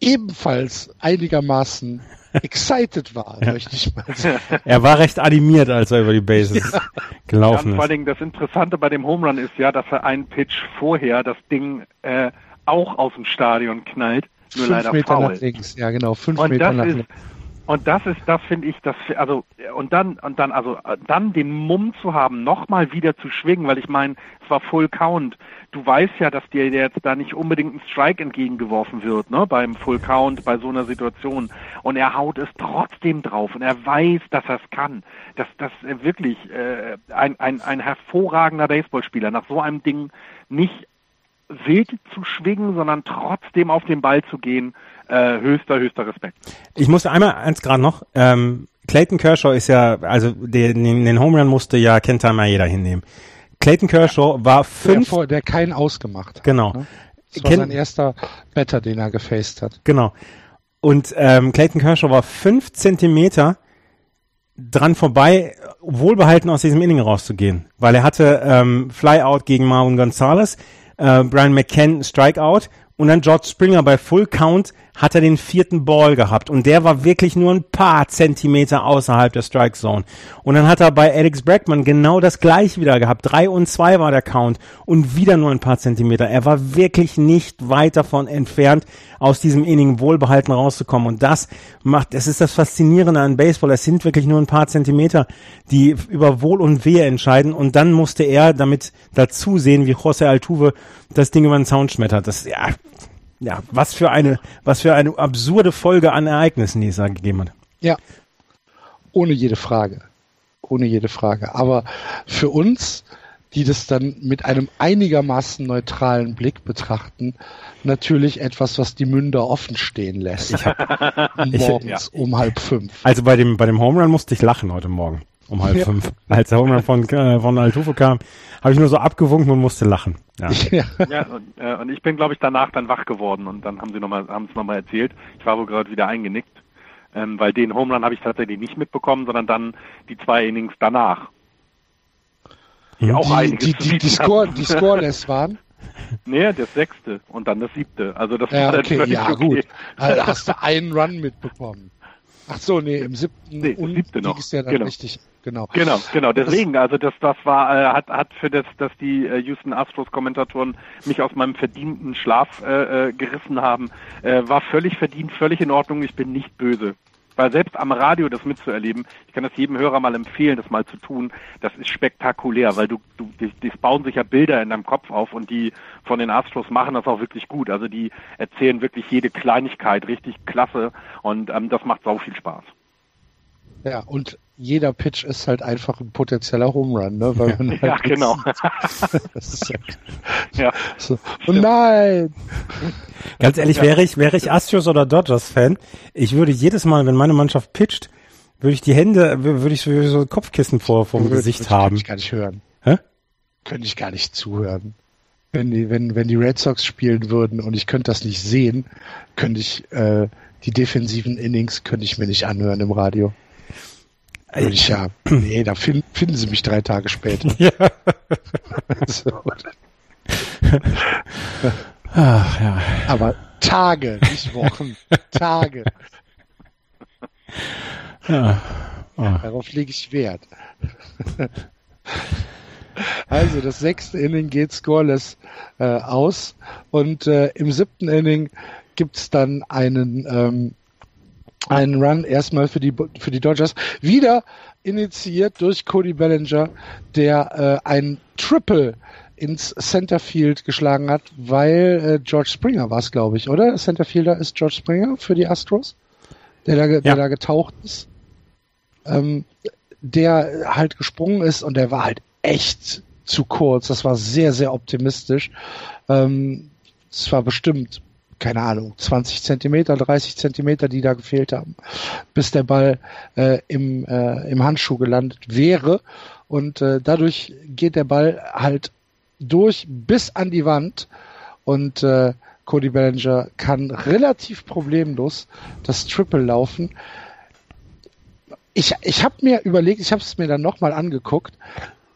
ebenfalls einigermaßen excited war, möchte ich mal sagen. Er war recht animiert, als er über die Bases Ja, gelaufen und vor allen ist. Dingen das Interessante bei dem Home Run ist ja, dass er einen Pitch vorher das Ding äh, auch aus dem Stadion knallt, nur Fünf leider Meter faul. nach links, ja genau, fünf Und Meter das nach ist links. Und das ist, das finde ich, das also und dann und dann also dann den Mumm zu haben, nochmal wieder zu schwingen, weil ich meine, es war Full Count. Du weißt ja, dass dir jetzt da nicht unbedingt ein Strike entgegengeworfen wird, ne, beim Full Count, bei so einer Situation. Und er haut es trotzdem drauf und er weiß, dass er es kann. Dass das äh, wirklich äh, ein, ein, ein hervorragender Baseballspieler nach so einem Ding nicht wild zu schwingen, sondern trotzdem auf den Ball zu gehen, äh, höchster, höchster Respekt. Ich musste einmal eins gerade noch. Ähm, Clayton Kershaw ist ja, also den, den Home Run musste ja Kenta Maeda hinnehmen. Clayton Kershaw war Der, fünf, vor, der keinen ausgemacht hat. genau, Ne? Das war Ken- sein erster Better, den er gefaced hat. genau. Und ähm, Clayton Kershaw war fünf Zentimeter dran vorbei, wohlbehalten aus diesem Inning rauszugehen, weil er hatte ähm, Flyout gegen Marvin Gonzalez, äh, Brian McCann Strikeout. Und dann George Springer bei Full Count hat er den vierten Ball gehabt und der war wirklich nur ein paar Zentimeter außerhalb der Strike Zone. Und dann hat er bei Alex Bregman genau das gleiche wieder gehabt. Drei und zwei war der Count und wieder nur ein paar Zentimeter. Er war wirklich nicht weit davon entfernt, aus diesem Inning wohlbehalten rauszukommen. Und das macht, das ist das Faszinierende an Baseball. Es sind wirklich nur ein paar Zentimeter, die über Wohl und Wehe entscheiden. Und dann musste er damit dazu sehen, wie José Altuve das Ding über den Zaun schmettert. Das, ja, ja, was für eine, was für eine absurde Folge an Ereignissen, die es da gegeben hat. Ja, ohne jede Frage. Ohne jede Frage. Aber für uns, die das dann mit einem einigermaßen neutralen Blick betrachten, natürlich etwas, was die Münder offen stehen lässt. Morgens um halb fünf. Also bei dem, bei dem Home Run musste ich lachen heute Morgen um halb Ja. fünf. Als der Home Run von, äh, von Altuve kam, habe ich nur so abgewunken und musste lachen. Ja. Ja. Ja, und, äh, und ich bin, glaube ich, danach dann wach geworden und dann haben sie noch mal, haben es nochmal erzählt. Ich war wohl gerade wieder eingenickt, ähm, weil den Home Run habe ich tatsächlich nicht mitbekommen, sondern dann die zwei Innings danach. Die auch Die, einiges die, die, die, bieten Score, die Scoreless waren. Nee, das sechste und dann das siebte. Also das Ja, war okay, ja, gut. Also hast du einen Run mitbekommen. Ach so, nee, im siebten Nee, und siebte noch. ist ja dann Genau. richtig. Genau. Genau, genau. Deswegen, also das, das war, äh, hat, hat für das, dass die äh, Houston Astros Kommentatoren mich aus meinem verdienten Schlaf äh, äh, gerissen haben, äh, war völlig verdient, völlig in Ordnung. Ich bin nicht böse. Weil selbst am Radio das mitzuerleben, ich kann das jedem Hörer mal empfehlen, das mal zu tun, das ist spektakulär, weil du, du, die, die bauen sich ja Bilder in deinem Kopf auf und die von den Astros machen das auch wirklich gut. Also die erzählen wirklich jede Kleinigkeit richtig klasse und ähm, das macht sau viel Spaß. Ja, und jeder Pitch ist halt einfach ein potenzieller Home Run, ne? Weil man halt Ja, genau. das ist ja, ja. so. Oh nein! Ganz ehrlich, wäre ich, wäre ich Astros oder Dodgers Fan, ich würde jedes Mal, wenn meine Mannschaft pitcht, würde ich die Hände, würde ich so, so Kopfkissen vor, vor dem Gesicht Könnte haben. ich gar nicht hören. Hä? Könnte ich gar nicht zuhören. Wenn die, wenn, wenn die Red Sox spielen würden und ich könnte das nicht sehen, könnte ich äh, die defensiven Innings könnte ich mir nicht anhören im Radio. Würde ich ja, nee, da finden, finden sie mich drei Tage später. Ja. so. Ach, ja. Aber Tage, nicht Wochen. Tage. ja. Darauf lege ich Wert. Also das sechste Inning geht scoreless äh, aus und äh, im siebten Inning gibt's dann einen ähm, einen Run erstmal für die für die Dodgers wieder initiiert durch Cody Bellinger, der äh, ein Triple ins Centerfield geschlagen hat, weil äh, George Springer war es, glaube ich, oder? Centerfielder ist George Springer für die Astros, der da, der Ja. da getaucht ist ähm, der halt gesprungen ist und der war halt echt zu kurz. Das war sehr, sehr optimistisch. Ähm, es war bestimmt, keine Ahnung, 20 Zentimeter, 30 Zentimeter, die da gefehlt haben, bis der Ball äh, im, äh, im Handschuh gelandet wäre. Und äh, dadurch geht der Ball halt durch bis an die Wand und äh, Cody Bellinger kann relativ problemlos das Triple laufen ich, ich habe mir überlegt, ich habe es mir dann nochmal angeguckt.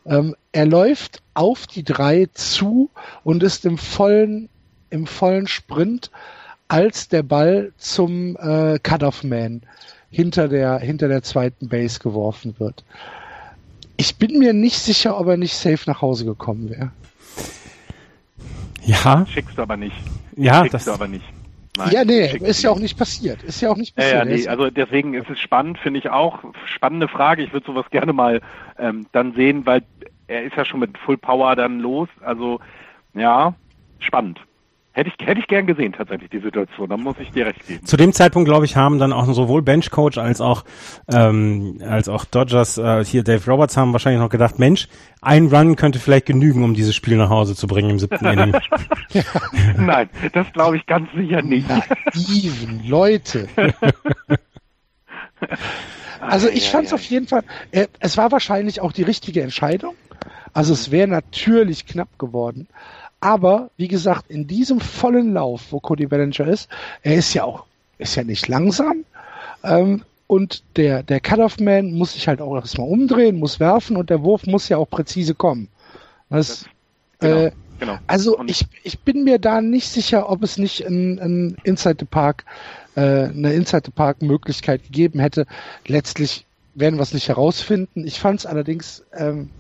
Ähm, er läuft auf die drei zu und ist im vollen, im vollen Sprint, als der Ball zum äh, Cut-Off-Man hinter der, hinter der zweiten Base geworfen wird. Ich bin mir nicht sicher, ob er nicht safe nach Hause gekommen wäre. Ja, Schickst du aber nicht. ja, Schickst das, du aber nicht. Nein, ja, nee, ist ja auch nicht. passiert. Ist ja auch nicht Ja, passiert. ja, Er nee, ist- also deswegen ist es spannend, finde ich auch. Spannende Frage. Ich würde sowas gerne mal ähm, dann sehen, weil er ist ja schon mit Full Power dann los. Also ja, spannend. Hätte ich, hätte ich gern gesehen tatsächlich die Situation. Da muss ich dir recht geben. zu dem Zeitpunkt, glaube ich, haben dann auch sowohl Benchcoach als auch ähm, als auch Dodgers äh, hier Dave Roberts haben wahrscheinlich noch gedacht, Mensch, ein Run könnte vielleicht genügen, um dieses Spiel nach Hause zu bringen im siebten Inning. Nein, das glaube ich ganz sicher nicht. Naiven Leute. Also ich fand es auf jeden Fall, äh, es war wahrscheinlich auch die richtige Entscheidung. Also es wäre natürlich knapp geworden. Aber wie gesagt, in diesem vollen Lauf, wo Cody Bellinger ist, er ist ja auch, ist ja nicht langsam. Ähm, und der, der Cut-Off-Man muss sich halt auch erstmal umdrehen, muss werfen und der Wurf muss ja auch präzise kommen. Das, Genau, äh, genau. also Und- ich, ich bin mir da nicht sicher, ob es nicht ein, ein Inside the Park, äh, eine Inside the Park Möglichkeit gegeben hätte. Letztlich werden wir es nicht herausfinden. Ich fand es allerdings, ähm,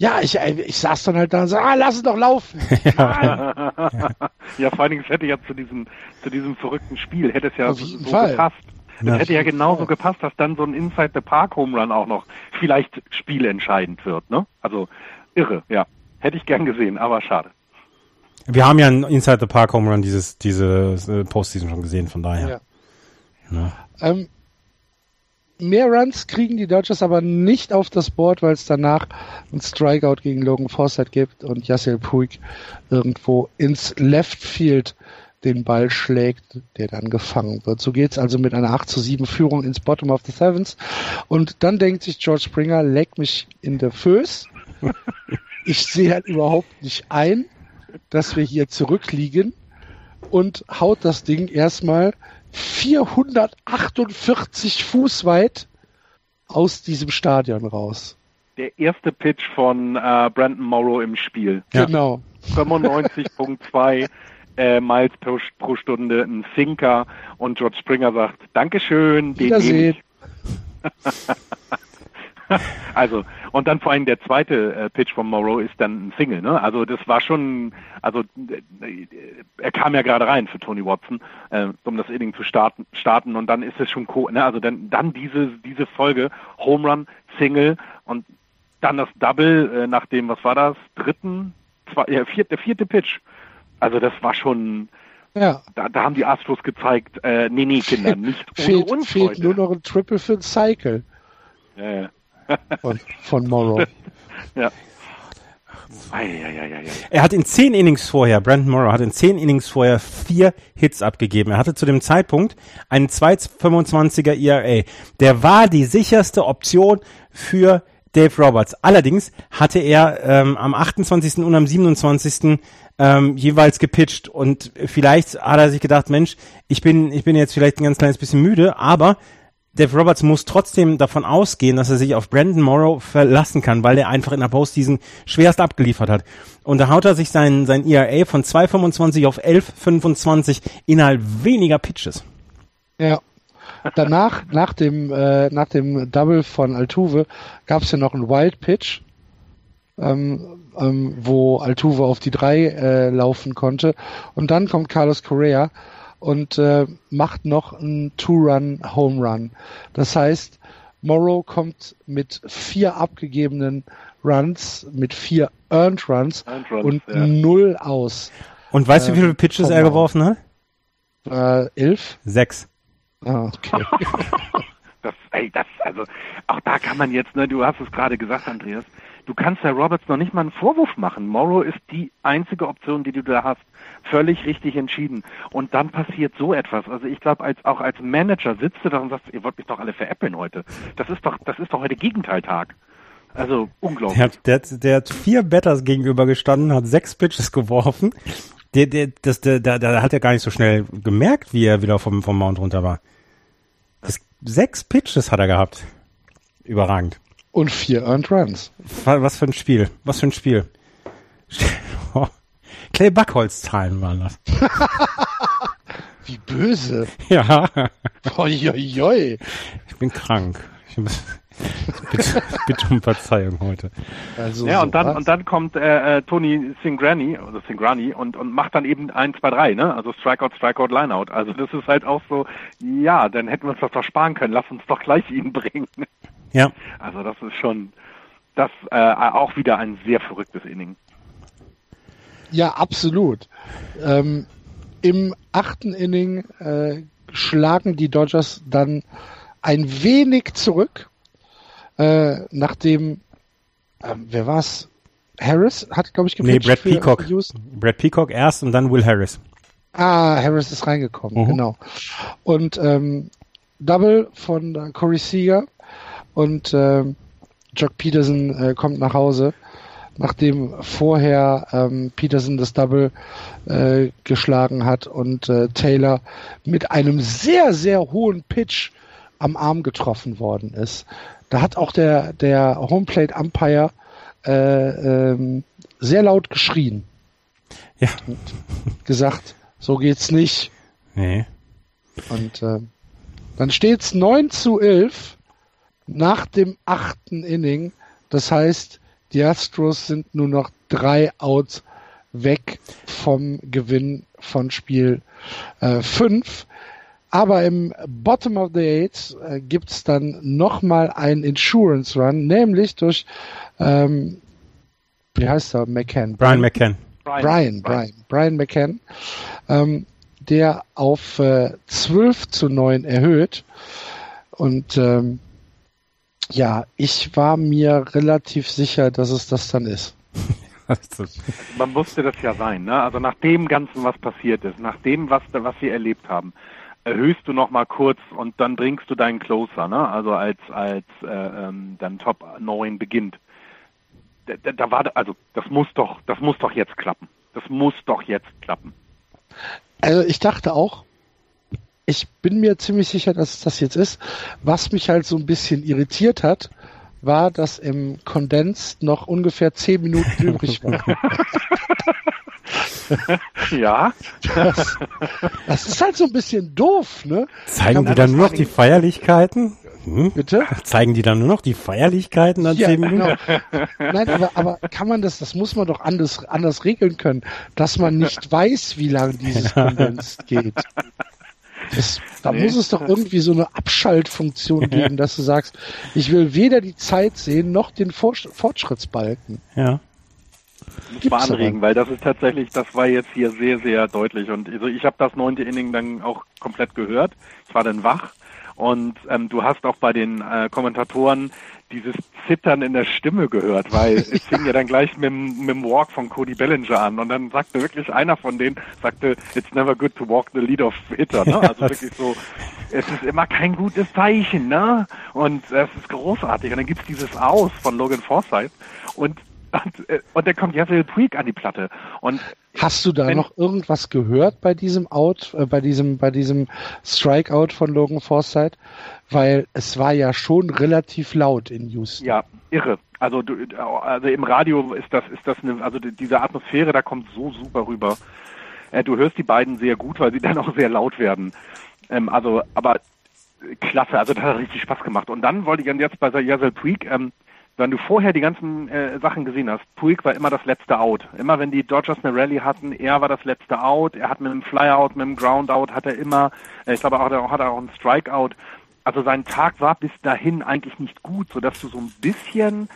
ja, ich, äh, ich saß dann halt da und so, ah, lass es doch laufen. Ja, vor allen Dingen, es hätte ja zu diesem, zu diesem verrückten Spiel, hätte es ja so Fall. gepasst. Es Ja. hätte ja genauso gepasst, dass dann so ein Inside the Park Home Run auch noch vielleicht spielentscheidend wird, ne? Also irre, ja. Hätte ich gern gesehen, aber schade. Wir haben ja einen Inside the Park Home Run dieses diese äh, Postseason schon gesehen, von daher. Ja. Ja. Ähm, mehr Runs kriegen die Dodgers aber nicht auf das Board, weil es danach ein Strikeout gegen Logan Forsythe gibt und Yasiel Puig irgendwo ins Left Field den Ball schlägt, der dann gefangen wird. So geht's also mit einer 8 zu 7 Führung ins Bottom of the Sevens. Und dann denkt sich George Springer, leck mich in der Föß. Ich sehe halt überhaupt nicht ein, dass wir hier zurückliegen und haut das Ding erstmal 448 Fuß weit aus diesem Stadion raus. Der erste Pitch von äh, Brandon Morrow im Spiel. Ja. Genau. 95.2. äh, Miles pro, pro Stunde, ein Sinker und George Springer sagt, Dankeschön, den Wiedersehen. Also, und dann vor allem der zweite äh, Pitch von Morrow ist dann ein Single, ne? Also das war schon, also äh, er kam ja gerade rein für Tony Watson, äh, um das Inning zu starten, starten und dann ist es schon co ne? Also dann, dann diese, diese Folge, Home Run, Single und dann das Double äh, nach dem, was war das, dritten, zwei, ja, vierte, der vierte Pitch. Also das war schon, Ja. da, da haben die Astros gezeigt, äh, nee, nee, Kinder, nicht ohne Fehlt, uns fehlt heute. nur noch ein Triple für ein Cycle Ja, ja. Von, von Morrow. ja. Er hat in zehn Innings vorher, Brandon Morrow hat in zehn Innings vorher vier Hits abgegeben. Er hatte zu dem Zeitpunkt einen 2,25er ERA. Der war die sicherste Option für Dave Roberts. Allerdings hatte er ähm, am 28. und am 27. Ähm, jeweils gepitcht und vielleicht hat er sich gedacht, Mensch, ich bin, ich bin jetzt vielleicht ein ganz kleines bisschen müde, aber Dave Roberts muss trotzdem davon ausgehen, dass er sich auf Brandon Morrow verlassen kann, weil er einfach in der Postseason schwerst abgeliefert hat. Und da haut er sich sein, sein ERA von 2,25 auf 11,25 innerhalb weniger Pitches. Ja. Danach, nach dem, äh, nach dem Double von Altuve, gab es ja noch einen Wild Pitch, ähm, ähm, wo Altuve auf die drei äh, laufen konnte. Und dann kommt Carlos Correa und äh, macht noch einen Two-Run Home Run. Das heißt, Morrow kommt mit vier abgegebenen Runs, mit vier Earned Runs, Earned Runs, und ja. null aus. Und weißt du, wie Ähm, viele Pitches komm er geworfen hat? Äh, elf? Sechs. Ah, okay. Das, ey, das, also, auch da kann man jetzt, ne, du hast es gerade gesagt, Andreas, du kannst der Roberts noch nicht mal einen Vorwurf machen. Morrow ist die einzige Option, die du da hast. Völlig richtig entschieden. Und dann passiert so etwas. Also ich glaube, als auch als Manager sitzt du da und sagst, ihr wollt mich doch alle veräppeln heute. Das ist doch, das ist doch heute Gegenteiltag. Also unglaublich. Der hat, der, hat- der hat vier Batters gegenüber gestanden, hat sechs Pitches geworfen. Der, der, das, der, der, der hat er gar nicht so schnell gemerkt, wie er wieder vom, vom Mount runter war. Das, sechs Pitches hat er gehabt. Überragend. Und vier Earned Runs. Wa- Was für ein Spiel. Was für ein Spiel. Clay Buckholz-Zahlen waren das. Wie böse. Ja, Oi, ich bin krank. Ich muss, bitte, bitte um Verzeihung heute. Also Ja, und dann, was. und dann kommt äh, äh, Tony Singrani, oder Singrani, und, und macht dann eben 1, 2, 3, ne? Also Strikeout, Strikeout, Lineout. Also das ist halt auch so, ja, dann hätten wir uns das doch sparen können. Lass uns doch gleich ihn bringen. Ja, Also das ist schon, das äh, auch wieder ein sehr verrücktes Inning. Ja, absolut. Ähm, Im achten Inning äh, schlagen die Dodgers dann ein wenig zurück, äh, nachdem, ähm, wer war's? Harris hat, glaube ich, nee, gepitcht Brad für Peacock. Brad Peacock erst und dann Will Harris. Ah, Harris ist reingekommen, Mhm. genau. Und ähm, Double von äh, Corey Seager und ähm, Jock Peterson äh, kommt nach Hause, nachdem vorher ähm, Peterson das Double äh, geschlagen hat und äh, Taylor mit einem sehr, sehr hohen Pitch am Arm getroffen worden ist. Da hat auch der, der Homeplate Umpire äh, ähm, sehr laut geschrien Ja. gesagt, so geht's nicht. Nee. Und äh, dann steht's 9 zu 11 nach dem achten Inning. Das heißt, die Astros sind nur noch drei Outs weg vom Gewinn von Spiel 5. Aber im Bottom of the Eight äh, gibt's dann nochmal einen Insurance Run, nämlich durch, ähm, wie heißt er, McCann. Brian McCann. Brian, Brian, Brian McCann, ähm, der auf äh, 12 zu 9 erhöht. Und ähm, ja, ich war mir relativ sicher, dass es das dann ist. Man musste das ja sein, ne? Also nach dem Ganzen, was passiert ist, nach dem, was, was wir erlebt haben, erhöhst du noch mal kurz und dann bringst du deinen Closer, ne? Also als als äh, ähm, dann Top 9 beginnt. Da, da, da war also das muss doch das muss doch jetzt klappen. Das muss doch jetzt klappen. Also ich dachte auch, ich bin mir ziemlich sicher, dass es das jetzt ist. Was mich halt so ein bisschen irritiert hat, war, dass im Kondens noch ungefähr 10 Minuten übrig waren. ja. Das, das ist halt so ein bisschen doof, ne? Zeigen die dann nur noch die Feierlichkeiten? Hm? Bitte? Zeigen die dann nur noch die Feierlichkeiten an Ja, zehn Minuten? genau. Nein, aber, aber kann man das, das muss man doch anders, anders regeln können, dass man nicht weiß, wie lange dieses Kondens geht. Das, da Nee. muss es doch irgendwie so eine Abschaltfunktion geben, dass du sagst, ich will weder die Zeit sehen, noch den Fortschrittsbalken. Ja. muss aber. anregen, weil das ist tatsächlich, das war jetzt hier sehr, sehr deutlich. Und also ich habe das neunte Inning dann auch komplett gehört. Ich war dann wach und ähm, du hast auch bei den äh, Kommentatoren dieses Zittern in der Stimme gehört, weil es fing ja dann gleich mit, dem- mit dem Walk von Cody Bellinger an und dann sagte wirklich einer von denen, sagte, it's never good to walk the lead of hitter, ne? Also wirklich so, es ist immer kein gutes Zeichen, ne? Und es ist großartig. Und dann gibt's dieses Aus von Logan Forsythe und und, äh, und dann kommt Yasiel Puig an die Platte. Und Hast du da Wenn- noch irgendwas gehört bei diesem Out, äh, bei diesem, bei diesem Strikeout von Logan Forsythe? Weil es war ja schon relativ laut in Houston. ja, irre. Also du, also im Radio ist das ist das eine, also die- diese Atmosphäre, da kommt so super rüber. Äh, du hörst die beiden sehr gut, weil sie dann auch sehr laut werden. Ähm, also, aber klasse, also das hat richtig Spaß gemacht. Und dann wollte ich dann jetzt bei Yasel Puig, ähm, wenn du vorher die ganzen äh, Sachen gesehen hast, Puig war immer das letzte Out. Immer wenn die Dodgers eine Rallye hatten, er war das letzte Out. Er hat mit einem Flyout, mit einem Groundout, hat er immer, äh, ich glaube, auch, hat er auch einen Strikeout. Also sein Tag war bis dahin eigentlich nicht gut, sodass du so ein bisschen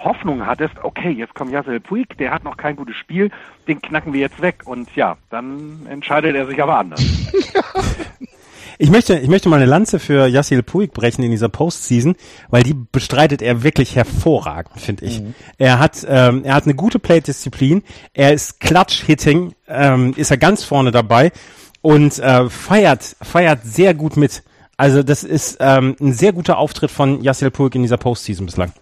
Hoffnung hattest, okay, jetzt kommt Yasel Puig, der hat noch kein gutes Spiel, den knacken wir jetzt weg. Und ja, dann entscheidet er sich aber anders. Ich möchte, ich möchte mal eine Lanze für Yassil Puig brechen in dieser Postseason, weil die bestreitet er wirklich hervorragend, finde ich. Er hat, ähm, er hat eine gute Plate-Disziplin, er ist Clutch-Hitting, ähm, ist er ganz vorne dabei und äh, feiert, feiert sehr gut mit. Also das ist ähm, ein sehr guter Auftritt von Yassil Puig in dieser Postseason bislang.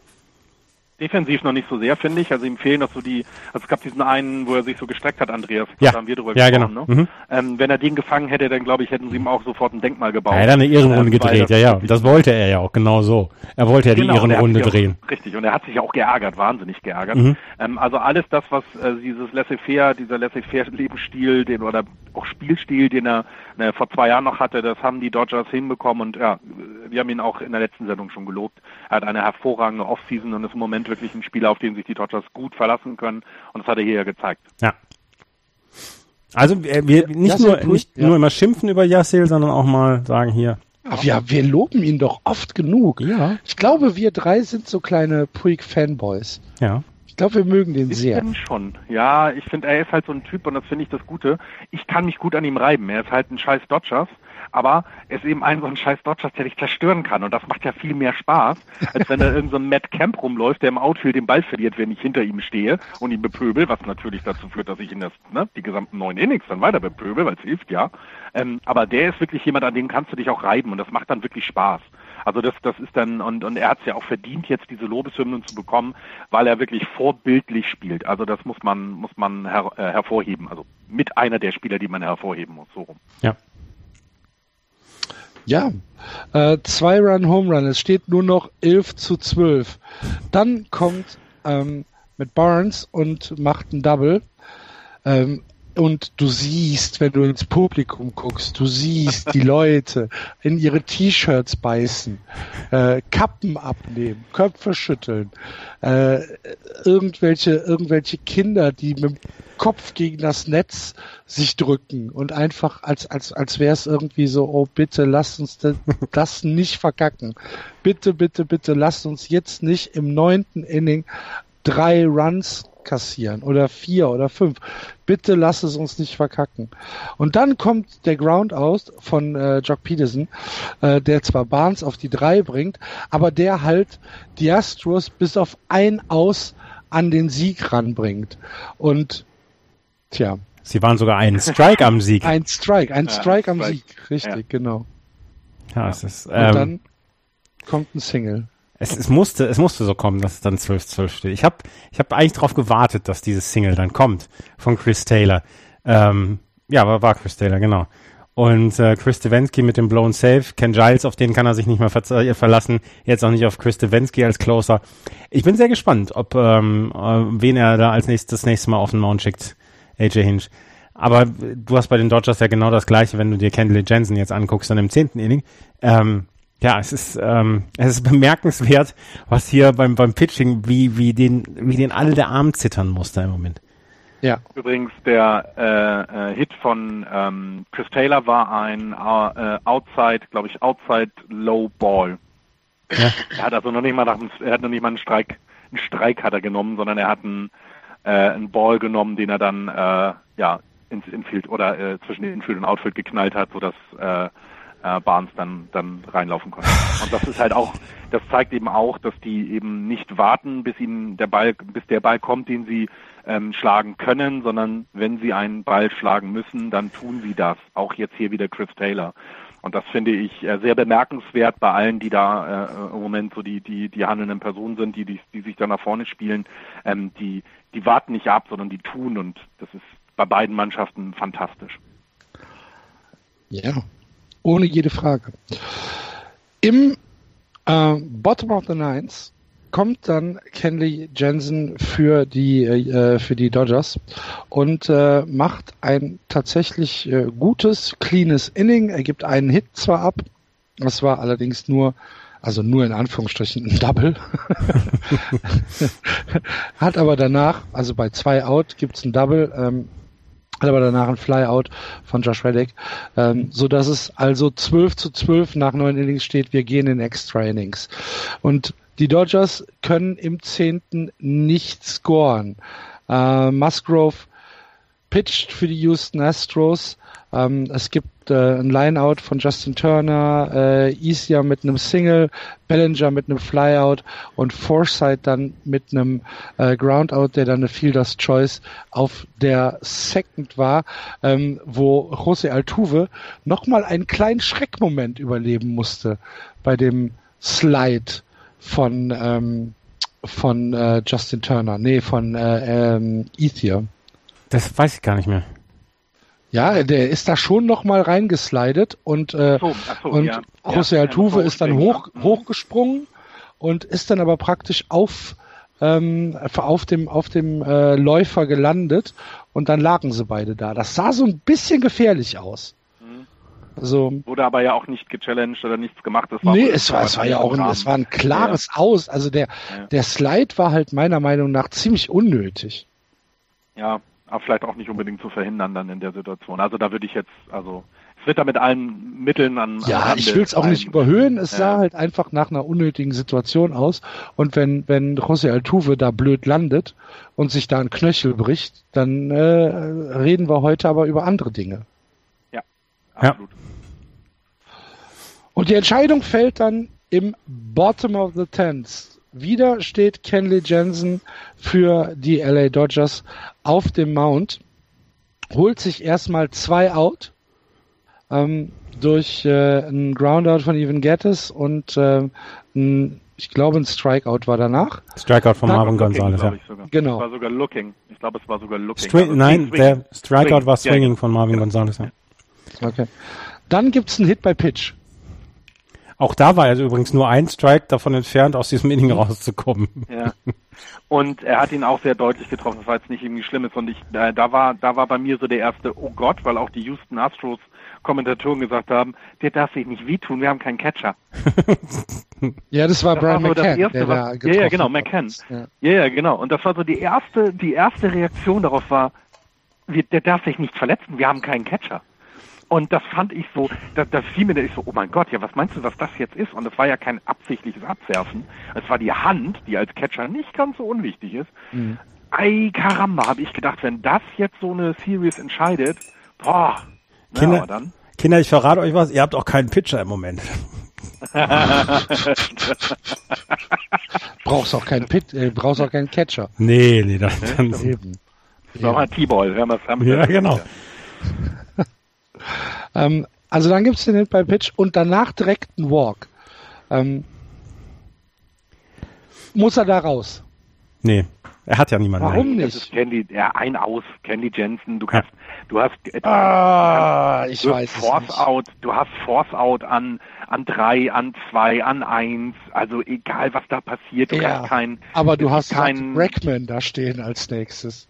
Defensiv noch nicht so sehr, finde ich. Also ihm fehlen noch so die, also es gab diesen einen, wo er sich so gestreckt hat, Andreas. Ja. Da haben wir drüber Ja, gesprochen. genau. Ne? Mhm. Ähm, wenn er den gefangen hätte, dann glaube ich, hätten sie ihm auch sofort ein Denkmal gebaut. Er hat eine Ehrenrunde weil gedreht, das- ja, ja. Das wollte er ja auch, genau so. Er wollte ja die Genau, Ehrenrunde sich auch- drehen. Richtig, und er hat sich auch geärgert, wahnsinnig geärgert. Mhm. Ähm, also alles das, was äh, dieses Laissez-faire, dieser Laissez-faire-Lebensstil, den oder auch Spielstil, den er äh, vor zwei Jahren noch hatte, das haben die Dodgers hinbekommen und ja, wir haben ihn auch in der letzten Sendung schon gelobt. Er hat eine hervorragende Offseason und ist im Moment wirklich ein Spieler, auf den sich die Dodgers gut verlassen können und das hat er hier ja gezeigt. Ja. Also wir, wir nicht nur Puig, nicht ja. nur immer schimpfen über Yassil, sondern auch mal sagen hier. Aber ja, wir loben ihn doch oft genug. Ja. Ich glaube, wir drei sind so kleine Puig-Fanboys. Ja. Ich glaube, wir mögen den Ist sehr. denn schon. Ja, ich finde, er ist halt so ein Typ und das finde ich das Gute. Ich kann mich gut an ihm reiben. Er ist halt ein scheiß Dodgers, aber er ist eben ein so ein scheiß Dodgers, der dich zerstören kann und das macht ja viel mehr Spaß, als wenn da irgend so ein Matt Camp rumläuft, der im Outfield den Ball verliert, wenn ich hinter ihm stehe und ihn bepöbel, was natürlich dazu führt, dass ich ihn das, ne, die gesamten neun Innings dann weiter bepöbel, weil es hilft ja. Ähm, aber der ist wirklich jemand, an dem kannst du dich auch reiben und das macht dann wirklich Spaß. Also das, das ist dann, und, und er hat es ja auch verdient, jetzt diese Lobeshymnen zu bekommen, weil er wirklich vorbildlich spielt. Also das muss man, muss man her, äh, hervorheben. Also mit einer der Spieler, die man hervorheben muss, so rum. Ja. Ja, äh, zwei Run Home Run. Es steht nur noch 11 zu 12. Dann kommt ähm, mit Barnes und macht ein Double. Ähm, und du siehst, wenn du ins Publikum guckst, du siehst die Leute in ihre T-Shirts beißen, äh, Kappen abnehmen, Köpfe schütteln, äh, irgendwelche, irgendwelche Kinder, die mit Kopf gegen das Netz sich drücken und einfach als, als, als wäre es irgendwie so, oh bitte lasst uns das, das nicht verkacken. Bitte, bitte, bitte lasst uns jetzt nicht im neunten Inning drei Runs kassieren oder vier oder fünf. Bitte lass es uns nicht verkacken. Und dann kommt der Ground aus von äh, Jock Peterson, äh, der zwar Barnes auf die drei bringt, aber der halt die Astros bis auf ein Aus an den Sieg ranbringt. Und tja, Sie waren sogar einen Strike am Sieg. ein Strike, ein Ja, Strike am Strike. Sieg, richtig, genau. Ja, es ist, Und ähm, dann kommt ein Single. es, es musste, es musste so kommen, dass es dann 12-12 steht. Ich habe ich hab eigentlich darauf gewartet, dass dieses Single dann kommt von Chris Taylor. Ähm, ja, war, war Chris Taylor, genau. Und äh, Chris Stevensky mit dem Blown Save, Ken Giles, auf den kann er sich nicht mehr ver äh, verlassen, jetzt auch nicht auf Chris Stevensky als Closer. Ich bin sehr gespannt, ob ähm, äh, wen er da als nächstes das nächste Mal auf den Mount schickt, AJ Hinch. Aber du hast bei den Dodgers ja genau das Gleiche, wenn du dir Kendall Jensen jetzt anguckst, dann im zehnten Inning. Ähm, ja, es ist, ähm, es ist bemerkenswert, was hier beim, beim Pitching, wie, wie den, wie den alle der Arm zittern musste im Moment. Ja. Übrigens, der äh, äh, Hit von ähm, Chris Taylor war ein äh, Outside, glaube ich, Outside Low Ball. Ja. Er hat also noch nicht mal nach einem, er hat noch nicht mal einen Streik, einen Streik hat er genommen, sondern er hat einen, äh, einen Ball genommen, den er dann äh, ja ins Infield oder äh, zwischen Infield und Outfield geknallt hat, sodass äh, äh, Barnes dann dann reinlaufen konnte. Und das ist halt auch, das zeigt eben auch, dass die eben nicht warten, bis ihnen der Ball, bis der Ball kommt, den sie ähm, schlagen können, sondern wenn sie einen Ball schlagen müssen, dann tun sie das. Auch jetzt hier wieder Chris Taylor. Und das finde ich äh, sehr bemerkenswert bei allen, die da äh, im Moment so die, die, die handelnden Personen sind, die, die, die sich da nach vorne spielen. Ähm, die, die warten nicht ab, sondern die tun und das ist bei beiden Mannschaften fantastisch. Ja, ohne jede Frage. Im äh, Bottom of the Nines kommt dann Kenley Jensen für die äh, für die Dodgers und äh, macht ein tatsächlich äh, gutes, cleanes Inning. Er gibt einen Hit zwar ab, das war allerdings nur also nur in Anführungsstrichen ein Double. Hat aber danach, also bei zwei Out gibt's ein Double, ähm, hat aber danach ein Flyout von Josh Reddick, ähm, so dass es also 12 zu 12 nach neun Innings steht. Wir gehen in Extra Innings. Und die Dodgers können im zehnten nicht scoren. Äh, Musgrove pitcht für die Houston Astros. Ähm, es gibt äh, ein Lineout von Justin Turner, äh, Isia mit einem Single, Bellinger mit einem Flyout und Forsyth dann mit einem äh, Groundout, der dann eine Fielder's Choice auf der Second war, ähm, wo José Altuve nochmal einen kleinen Schreckmoment überleben musste bei dem Slide von ähm, von äh, Justin Turner, nee, von äh, ähm, Ethier. Das weiß ich gar nicht mehr. Ja, der ist da schon noch mal reingeslidet und äh, so, so, und ja. José ja, Altuve ist dann hoch ja. hochgesprungen und ist dann aber praktisch auf ähm, auf dem auf dem äh, Läufer gelandet und dann lagen sie beide da. Das sah so ein bisschen gefährlich aus. Also, Wurde aber ja auch nicht gechallenged oder nichts gemacht. Das war nee, es war, es war ja auch ein, es war ein klares Aus. Also der, der Slide war halt meiner Meinung nach ziemlich unnötig. Ja, aber vielleicht auch nicht unbedingt zu verhindern dann in der Situation. Also da würde ich jetzt, also es wird da mit allen Mitteln an. Ja, an ich will es auch nicht überhöhen. Es ja. sah halt einfach nach einer unnötigen Situation aus. Und wenn wenn José Altuve da blöd landet und sich da ein Knöchel bricht, dann äh, reden wir heute aber über andere Dinge. Ja, absolut. Ja. Und die Entscheidung fällt dann im Bottom of the Tens. Wieder steht Kenley Jensen für die LA Dodgers auf dem Mount, holt sich erstmal zwei Out ähm, durch äh, einen Groundout von Evan Gettis und äh, ein, ich glaube ein Strikeout war danach. Strikeout von Marvin Gonzalez, ja. Genau. Es war sogar Looking. Ich glaube, es war sogar Looking. Stri also nein, swing. der Strikeout swing. war Swinging ja, von Marvin ja. Gonzalez, ja. Okay. Dann gibt's einen Hit bei Pitch. Auch da war er übrigens nur ein Strike davon entfernt, aus diesem Inning rauszukommen. Ja. Und er hat ihn auch sehr deutlich getroffen. Das war jetzt nicht irgendwie Schlimmes. Und ich, äh, da war, da war bei mir so der erste, oh Gott, weil auch die Houston Astros Kommentatoren gesagt haben, der darf sich nicht wehtun, wir haben keinen Catcher. ja, das war das Brian war so McCann, erste, war, Ja, ja, genau, McCann. Ja. ja, ja, genau. Und das war so die erste, die erste Reaktion darauf war, wir, der darf sich nicht verletzen, wir haben keinen Catcher. Und das fand ich so, das, das fiel mir da ich so, oh mein Gott, ja, was meinst du, was das jetzt ist? Und das war ja kein absichtliches Abwerfen. Es war die Hand, die als Catcher nicht ganz so unwichtig ist. Mhm. Ei, Karamba, habe ich gedacht, wenn das jetzt so eine Series entscheidet, boah, Kinder, ja, dann. Kinder, ich verrate euch was, ihr habt auch keinen Pitcher im Moment. brauchst auch keinen Pit, äh, brauchst auch keinen Catcher. Nee, nee, dann, dann eben. Ja. Noch T-Ball, wir haben Ja, genau. Ähm, also dann gibt es den Hit bei Pitch und danach direkt einen Walk. Ähm, muss er da raus? Nee, er hat ja niemanden. Warum Das nicht? ist Candy, ja, ein aus, Candy Jensen, du kannst, du hast, äh, Ah, ich du hast weiß es Force nicht. Out, du hast Force Out an, an drei, an zwei, an eins, also egal was da passiert, du Ja, kannst kein, Aber du hast ist kein, Rackman da stehen als nächstes.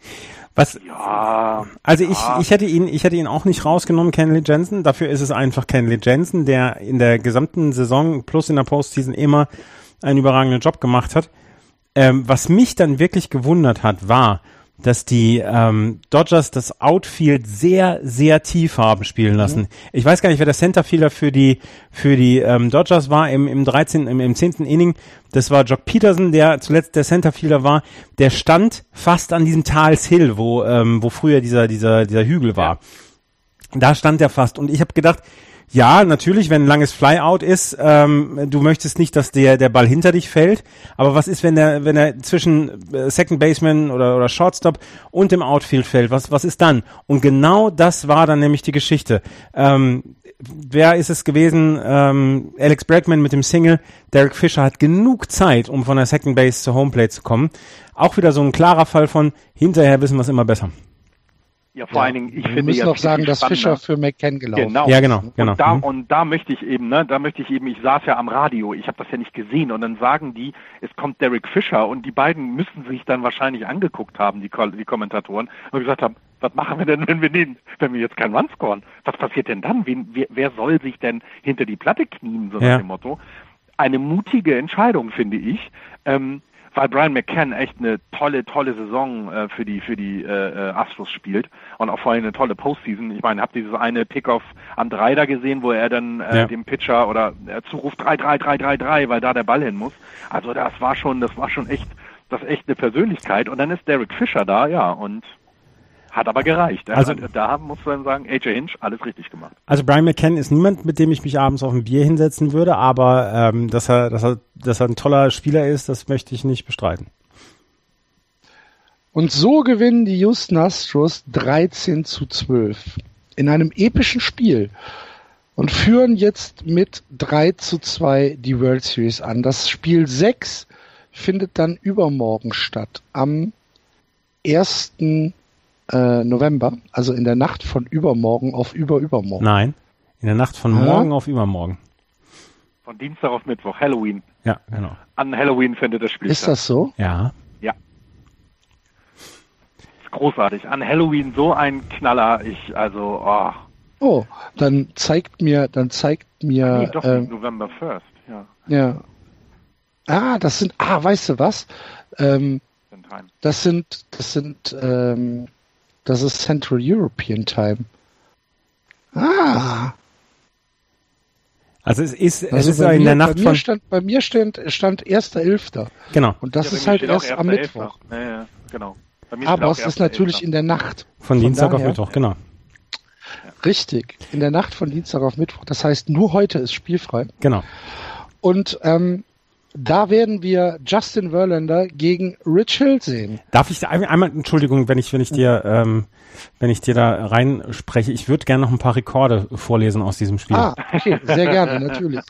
Was, ja, Also ich, Ja. ich hätte ihn, ich hätte ihn auch nicht rausgenommen, Kenley Jensen. Dafür ist es einfach Kenley Jensen, der in der gesamten Saison plus in der Postseason immer einen überragenden Job gemacht hat. Ähm, was mich dann wirklich gewundert hat, war, dass die ähm, Dodgers das Outfield sehr, sehr tief haben spielen lassen. Ich weiß gar nicht, wer der Centerfielder für die für die ähm, Dodgers war im, im 13. Im, im 10. Inning. Das war Jock Peterson, der zuletzt der Centerfielder war. Der stand fast an diesem Tals Hill, wo ähm, wo früher dieser dieser dieser Hügel war. Da stand er fast und ich habe gedacht, ja, natürlich, wenn ein langes Flyout ist, ähm, du möchtest nicht, dass der der Ball hinter dich fällt. Aber was ist, wenn der wenn er zwischen äh, Second Baseman oder oder Shortstop und dem Outfield fällt? Was was ist dann? Und genau das war dann nämlich die Geschichte. Ähm, wer ist es gewesen? Ähm, Alex Bregman mit dem Single. Derek Fisher hat genug Zeit, um von der Second Base zur Homeplate zu kommen. Auch wieder so ein klarer Fall von hinterher wissen wir es immer besser. Ja, vor allen Dingen, ich Wir finde müssen noch sagen, dass Fischer für McCann gelaufen Genau. Ja, genau, genau. Und da, Mhm. und da möchte ich eben, ne, da möchte ich eben, ich saß ja am Radio, ich habe das ja nicht gesehen und dann sagen die, es kommt Derek Fischer und die beiden müssen sich dann wahrscheinlich angeguckt haben, die, die Kommentatoren, und gesagt haben, was machen wir denn, wenn wir den, wenn wir jetzt keinen Run scoren? Was passiert denn dann? Wen, wer, wer soll sich denn hinter die Platte knien, so nach Ja. dem Motto? Eine mutige Entscheidung, finde ich. Ähm, weil Brian McCann echt eine tolle, tolle Saison äh, für die für die äh, äh, Astros spielt und auch vor allem eine tolle Postseason. Ich meine, habt dieses eine Pickoff an drei da gesehen, wo er dann äh, Ja. dem Pitcher oder er zuruft 3 3 3 3 3, weil da der Ball hin muss. Also das war schon, das war schon echt, das echt eine Persönlichkeit. Und dann ist Derek Fischer da, ja und hat aber gereicht. Er Also- hat, da muss man sagen, AJ Hinch alles richtig gemacht. Also Brian McCann ist niemand, mit dem ich mich abends auf ein Bier hinsetzen würde, aber ähm, dass er, dass er, dass er ein toller Spieler ist, das möchte ich nicht bestreiten. Und so gewinnen die Houston Astros 13 zu 12 in einem epischen Spiel und führen jetzt mit 3 zu 2 die World Series an. Das Spiel 6 findet dann übermorgen statt, am 1. Äh, November, also in der Nacht von übermorgen auf überübermorgen. Nein, in der Nacht von Ja. morgen auf übermorgen. Von Dienstag auf Mittwoch, Halloween. Ja, genau. An Halloween findet das Spiel Ist statt. das so? Ja. Ja. Ist großartig. An Halloween so ein Knaller. Ich, also, oh. Oh, dann zeigt mir, dann zeigt mir, nee, doch nicht November 1st. Ja, ja. Ah, das sind, ah, weißt du was? Ähm. Das sind, das sind, ähm, das ist Central European Time. Ah, Also es ist, es also ist bei in mir, der bei Nacht mir von, stand, bei mir stand, stand 1.11. genau, Und das Ja, bei ist halt erst am 1.11.. Mittwoch. Ja, ja, genau. Bei Aber es ist 1.11.. natürlich in der Nacht. von Dienstag auf daher- Mittwoch, genau. Richtig. In der Nacht von Dienstag auf Mittwoch. Das heißt, nur heute ist spielfrei. Genau. Und ähm, da werden wir Justin Verlander gegen Rich Hill sehen. Darf ich da ein- einmal, Entschuldigung, wenn ich, wenn ich dir, ähm, wenn ich dir da reinspreche, ich würde gerne noch ein paar Rekorde vorlesen aus diesem Spiel. Ah, okay, sehr gerne, natürlich.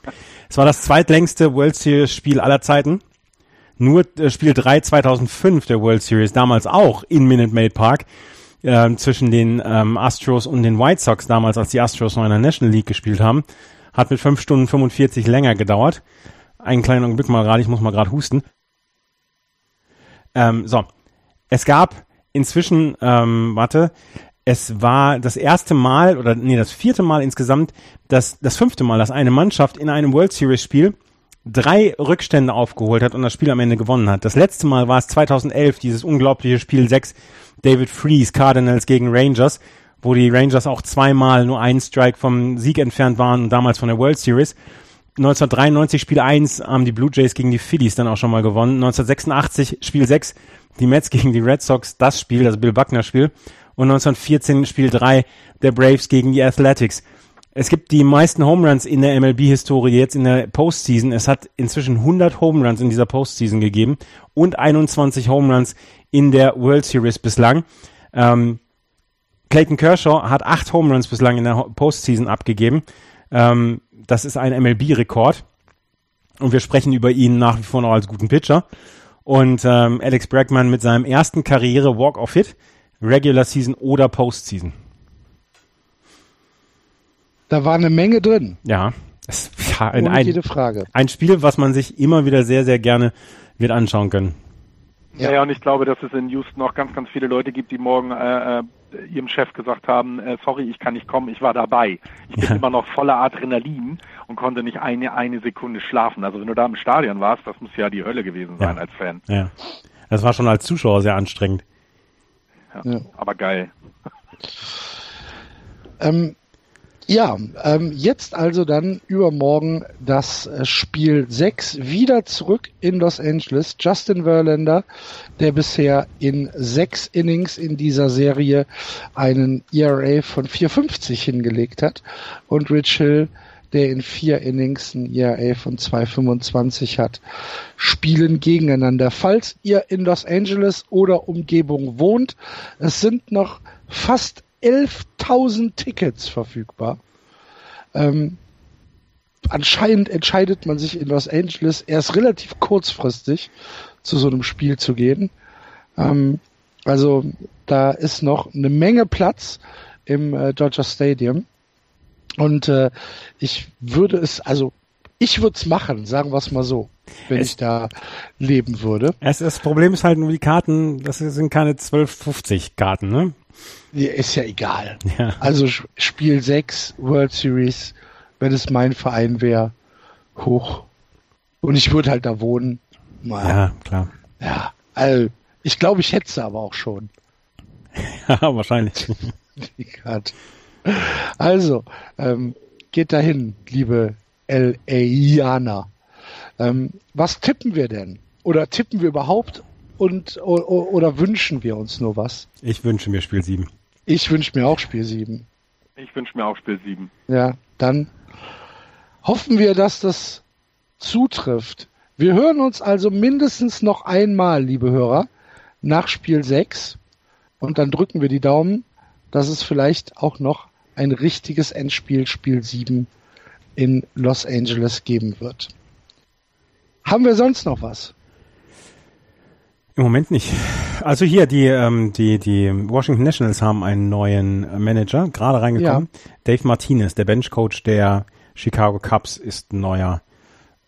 Es war das zweitlängste World Series Spiel aller Zeiten. Nur äh, Spiel 3 2005 der World Series, damals auch in Minute Maid Park, ähm, zwischen den ähm, Astros und den White Sox, damals als die Astros noch in der National League gespielt haben, hat mit 5 Stunden 45 länger gedauert. Einen kleinen Augenblick mal gerade, ich muss mal gerade husten. Ähm, so, es gab inzwischen, ähm, warte, es war das erste Mal oder nee, das vierte Mal insgesamt, das, das fünfte Mal, dass eine Mannschaft in einem World Series Spiel drei Rückstände aufgeholt hat und das Spiel am Ende gewonnen hat. Das letzte Mal war es 2011, dieses unglaubliche Spiel 6, David Freeze, Cardinals gegen Rangers, wo die Rangers auch zweimal nur einen Strike vom Sieg entfernt waren und damals von der World Series. 1993 Spiel 1 haben die Blue Jays gegen die Phillies dann auch schon mal gewonnen. 1986 Spiel 6 die Mets gegen die Red Sox, das Spiel, das Bill Buckner Spiel. Und 1914 Spiel 3 der Braves gegen die Athletics. Es gibt die meisten Home Runs in der MLB-Historie jetzt in der Postseason. Es hat inzwischen 100 Home Runs in dieser Postseason gegeben und 21 Home Runs in der World Series bislang. Ähm, Clayton Kershaw hat acht Home Runs bislang in der Postseason abgegeben. Ähm, das ist ein MLB-Rekord. Und wir sprechen über ihn nach wie vor noch als guten Pitcher. und ähm, Alex Bregman mit seinem ersten Karriere Walk of Hit, Regular Season oder Postseason. Da war eine Menge drin. Ja, das, ja ein, Ohne jede Frage. ein Spiel, was man sich immer wieder sehr, sehr gerne wird anschauen können. Ja. ja, und ich glaube, dass es in Houston auch ganz, ganz viele Leute gibt, die morgen äh, äh, ihrem Chef gesagt haben, äh, sorry, ich kann nicht kommen, ich war dabei. Ich bin Ja. immer noch voller Adrenalin und konnte nicht eine, eine Sekunde schlafen. Also wenn du da im Stadion warst, das muss ja die Hölle gewesen sein Ja. als Fan. Ja. Das war schon als Zuschauer sehr anstrengend. Ja. Ja. Aber geil. Ähm, ja, ähm, jetzt also dann übermorgen das äh, Spiel 6 wieder zurück in Los Angeles. Justin Verlander, der bisher in sechs Innings in dieser Serie einen ERA von 4,50 hingelegt hat und Rich Hill, der in vier Innings ein ERA von 2,25 hat, spielen gegeneinander. Falls ihr in Los Angeles oder Umgebung wohnt, es sind noch fast 11.000 Tickets verfügbar. Ähm, anscheinend entscheidet man sich in Los Angeles erst relativ kurzfristig zu so einem Spiel zu gehen. Ähm, also da ist noch eine Menge Platz im äh, Dodger Stadium. Und äh, ich würde es, also ich würde es machen, sagen wir es mal so, wenn Es- ich da leben würde. Es, das Problem ist halt nur die Karten, das sind keine 12,50 Karten, ne? Ja, Ist ja egal. Ja. Also Spiel 6, World Series, wenn es mein Verein wäre, hoch. Und ich würde halt da wohnen. Mal, Ja, klar. ja. Also, ich glaube, ich hätte sie aber auch schon. Ja, wahrscheinlich. Also, ähm, geht dahin, liebe LAianer. Ähm, was tippen wir denn? Oder tippen wir überhaupt und oder wünschen wir uns nur was? Ich wünsche mir Spiel 7. Ich wünsche mir auch Spiel 7. Ich wünsche mir auch Spiel 7. Ja, dann hoffen wir, dass das zutrifft. Wir hören uns also mindestens noch einmal, liebe Hörer, nach Spiel 6 und dann drücken wir die Daumen, dass es vielleicht auch noch ein richtiges Endspiel, Spiel 7 in Los Angeles geben wird. Haben wir sonst noch was? Im Moment nicht. Also hier, die, ähm, die, die Washington Nationals haben einen neuen Manager, gerade reingekommen. Dave Martinez, der Benchcoach der Chicago Cubs, ist neuer,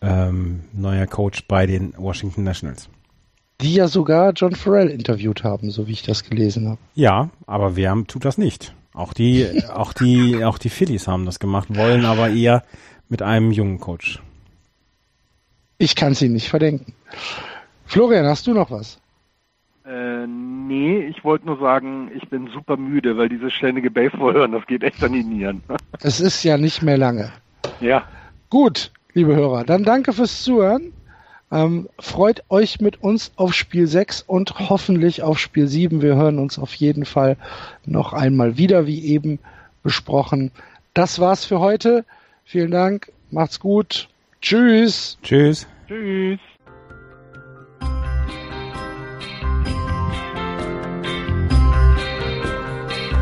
ähm, neuer Coach bei den Washington Nationals. Die ja sogar John Farrell interviewt haben, so wie ich das gelesen habe. Ja, aber wer tut das nicht? Auch die, auch die, auch die Phillies haben das gemacht, wollen aber eher mit einem jungen Coach. Ich kann ihnen nicht verdenken. Florian, hast du noch was? Äh, nee, ich wollte nur sagen, ich bin super müde, weil dieses ständige Baseball hören, das geht echt an die Nieren. Es ist ja nicht mehr lange. ja. Gut, liebe Hörer, dann danke fürs Zuhören. Ähm, freut euch mit uns auf Spiel 6 und hoffentlich auf Spiel 7. Wir hören uns auf jeden Fall noch einmal wieder, wie eben besprochen. Das war's für heute. Vielen Dank. Macht's gut. Tschüss. Tschüss. Tschüss.